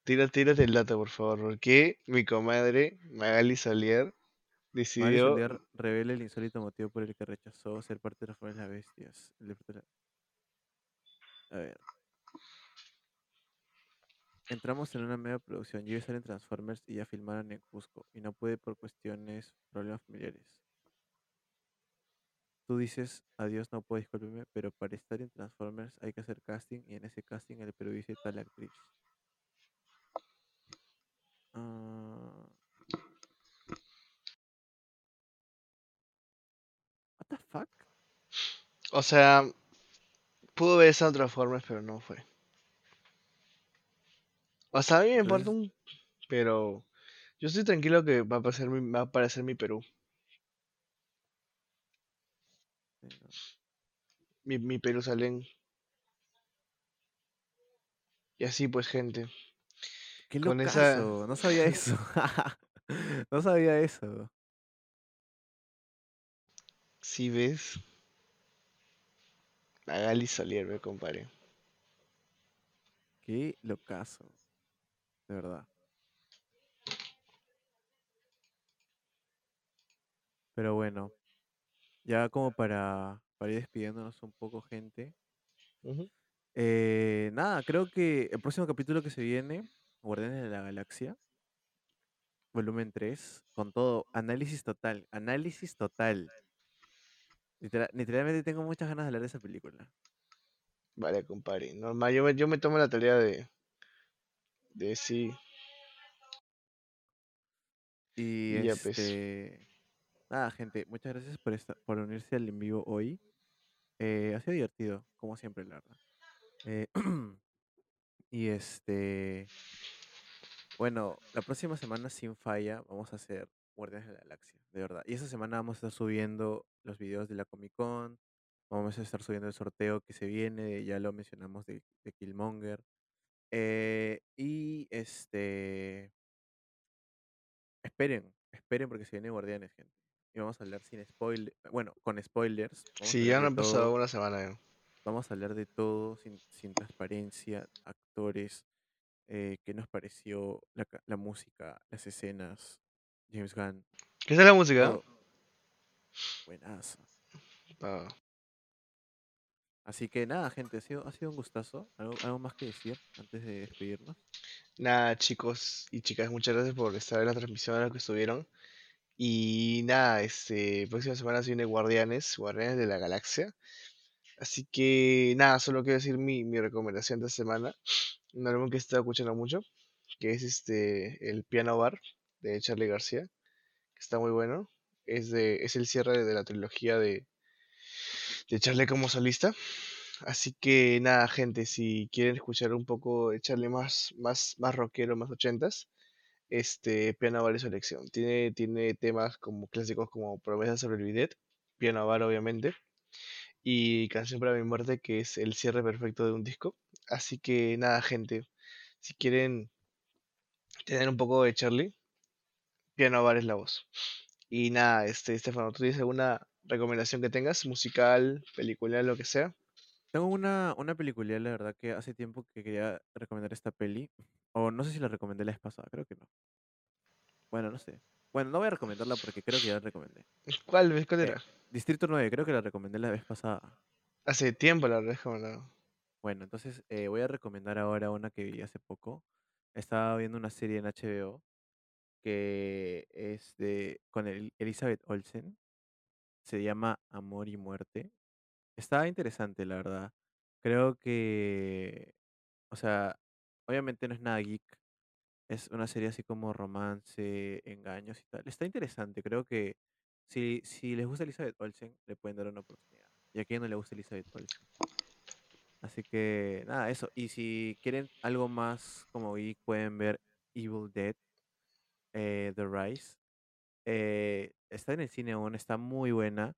Tira, tírate el dato, por favor. Porque mi comadre, Magali Solier, decidió.
Solier revela el insólito motivo por el que rechazó ser parte de las bestias. El de- A ver. Entramos en una media producción. Yo iba a estar en Transformers y ya filmaron en Cusco. Y no pude por cuestiones, problemas familiares. Tú dices, adiós, no puedo, discúlpeme, pero para estar en Transformers hay que hacer casting y en ese casting el Perú dice tal actriz. Ah the fuck?
O sea, pudo ver esa otra forma, pero no fue. O sea, a mí me importa un. Pero. Yo estoy tranquilo que va a aparecer mi, va a aparecer mi Perú.
sí.
Mi, mi Perú salen. Y así pues, gente.
¡Qué
Con esa.
No sabía eso. No sabía eso.
Si ves. Magali Solier, me compadre.
Qué locazo. De verdad. Pero bueno, ya como para, para ir despidiéndonos un poco, gente. Eh, nada, creo que el próximo capítulo que se viene, Guardianes de la Galaxia, volumen 3, con todo, análisis total, análisis total. Literal- literalmente tengo muchas ganas de hablar de esa película.
Vale, compadre. Normal, yo me, yo me tomo la tarea de. De sí.
Y
Y ya pues.
este. Nada, gente, muchas gracias por, esta, por unirse al en vivo hoy. Eh, ha sido divertido, como siempre, la verdad. Eh, y este. Bueno, la próxima semana, sin falla, vamos a hacer Guardianes de la Galaxia, de verdad. Y esta semana vamos a estar subiendo los videos de la Comic Con. Vamos a estar subiendo el sorteo que se viene, ya lo mencionamos de, de Killmonger. Eh, y este. Esperen, esperen porque se viene Guardianes, gente. Y vamos a hablar sin spoilers. Bueno, con spoilers.
Sí, ya no han pasado una semana ya.
Vamos a hablar de todo sin, sin transparencia, actores, eh, qué nos pareció la, la música, las escenas, James Gunn,
¿Qué es la música?
todo. Buenazo.
Ah,
Así que nada, gente, ha sido, ha sido un gustazo. ¿Algo, algo más que decir antes de despedirnos?
Nada, chicos y chicas, muchas gracias por estar en la transmisión a los que estuvieron. Y nada, este, próxima semana se viene Guardianes, Guardianes de la Galaxia. Así que nada, solo quiero decir mi, mi recomendación de esta semana. Un álbum que he estado escuchando mucho, que es este, el Piano Bar de Charlie García, que está muy bueno. Es, de, es el cierre de la trilogía de, de Charlie como solista. Así que nada, gente, si quieren escuchar un poco de Charlie más, más, más rockero, más ochentas, este Piano Bar es su elección. Tiene, tiene temas como clásicos como Promesa sobre el bidet, Piano Bar obviamente, y Canción para mi muerte, que es el cierre perfecto de un disco. Así que nada, gente, si quieren tener un poco de Charlie, Piano Bar es la voz. Y nada, este, Estefano, ¿tú tienes alguna recomendación que tengas, musical, película, lo que sea?
Tengo una, una película, la verdad, que hace tiempo que quería recomendar esta peli. O no sé si la recomendé la vez pasada, creo que no. Bueno, no sé. Bueno, no voy a recomendarla porque creo que ya la recomendé.
¿Cuál? ¿Cuál
Eh,
era?
Distrito 9, creo que la recomendé la vez pasada.
Hace tiempo la recomendado.
Bueno, entonces eh, voy a recomendar ahora una que vi hace poco. Estaba viendo una serie en HBO que es de con el- Elizabeth Olsen. Se llama Amor y Muerte. Está interesante, la verdad. Creo que, o sea, obviamente no es nada geek. Es una serie así como romance, engaños y tal. Está interesante. Creo que si, si les gusta Elizabeth Olsen, le pueden dar una oportunidad. Y a quien no le gusta Elizabeth Olsen. Así que nada, eso. Y si quieren algo más como geek, pueden ver Evil Dead, eh, The Rise. Eh, está en el cine aún, está muy buena.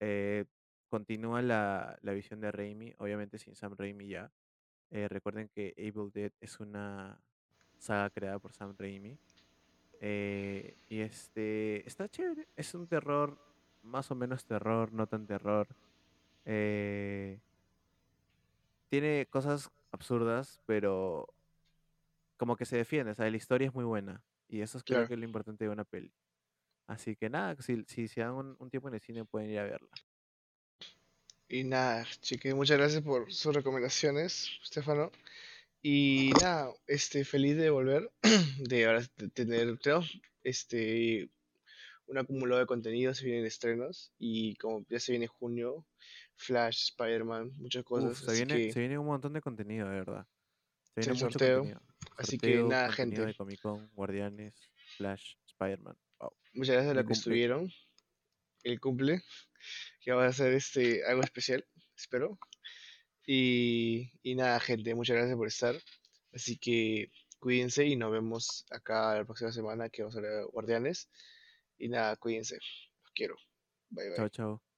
Eh, continúa la, la visión de Raimi, obviamente sin Sam Raimi ya. Eh, recuerden que Evil Dead es una saga creada por Sam Raimi. Y este está chévere. Es un terror, más o menos terror, no tan terror. Tiene cosas absurdas, pero como que se defiende. O sea, la historia es muy buena. Y eso es creo
Claro.
que es lo importante de una peli. Así que nada, si, si se dan un, un tiempo en el cine pueden ir a verla.
Y nada, chique, muchas gracias por sus recomendaciones, Stefano. Y nada, este, feliz de volver, de ahora tener, tenemos este, un acumulado de contenido, se vienen estrenos, y como ya se viene junio, Flash, Spider-Man, muchas cosas,
Uf, se viene,
que
se viene un montón de contenido, de verdad. Se viene mucho
sorteo.
contenido.
Así que nada, gente.
de Comic Con, Guardianes, Flash, Spider-Man. Wow.
muchas gracias a los que estuvieron, el cumple, que va a ser este, algo especial, espero. Y, y nada, gente, muchas gracias por estar. Así que cuídense y nos vemos acá la próxima semana que vamos a hablar de Guardianes. Y nada, cuídense. Los quiero. Bye bye.
Chao, chao.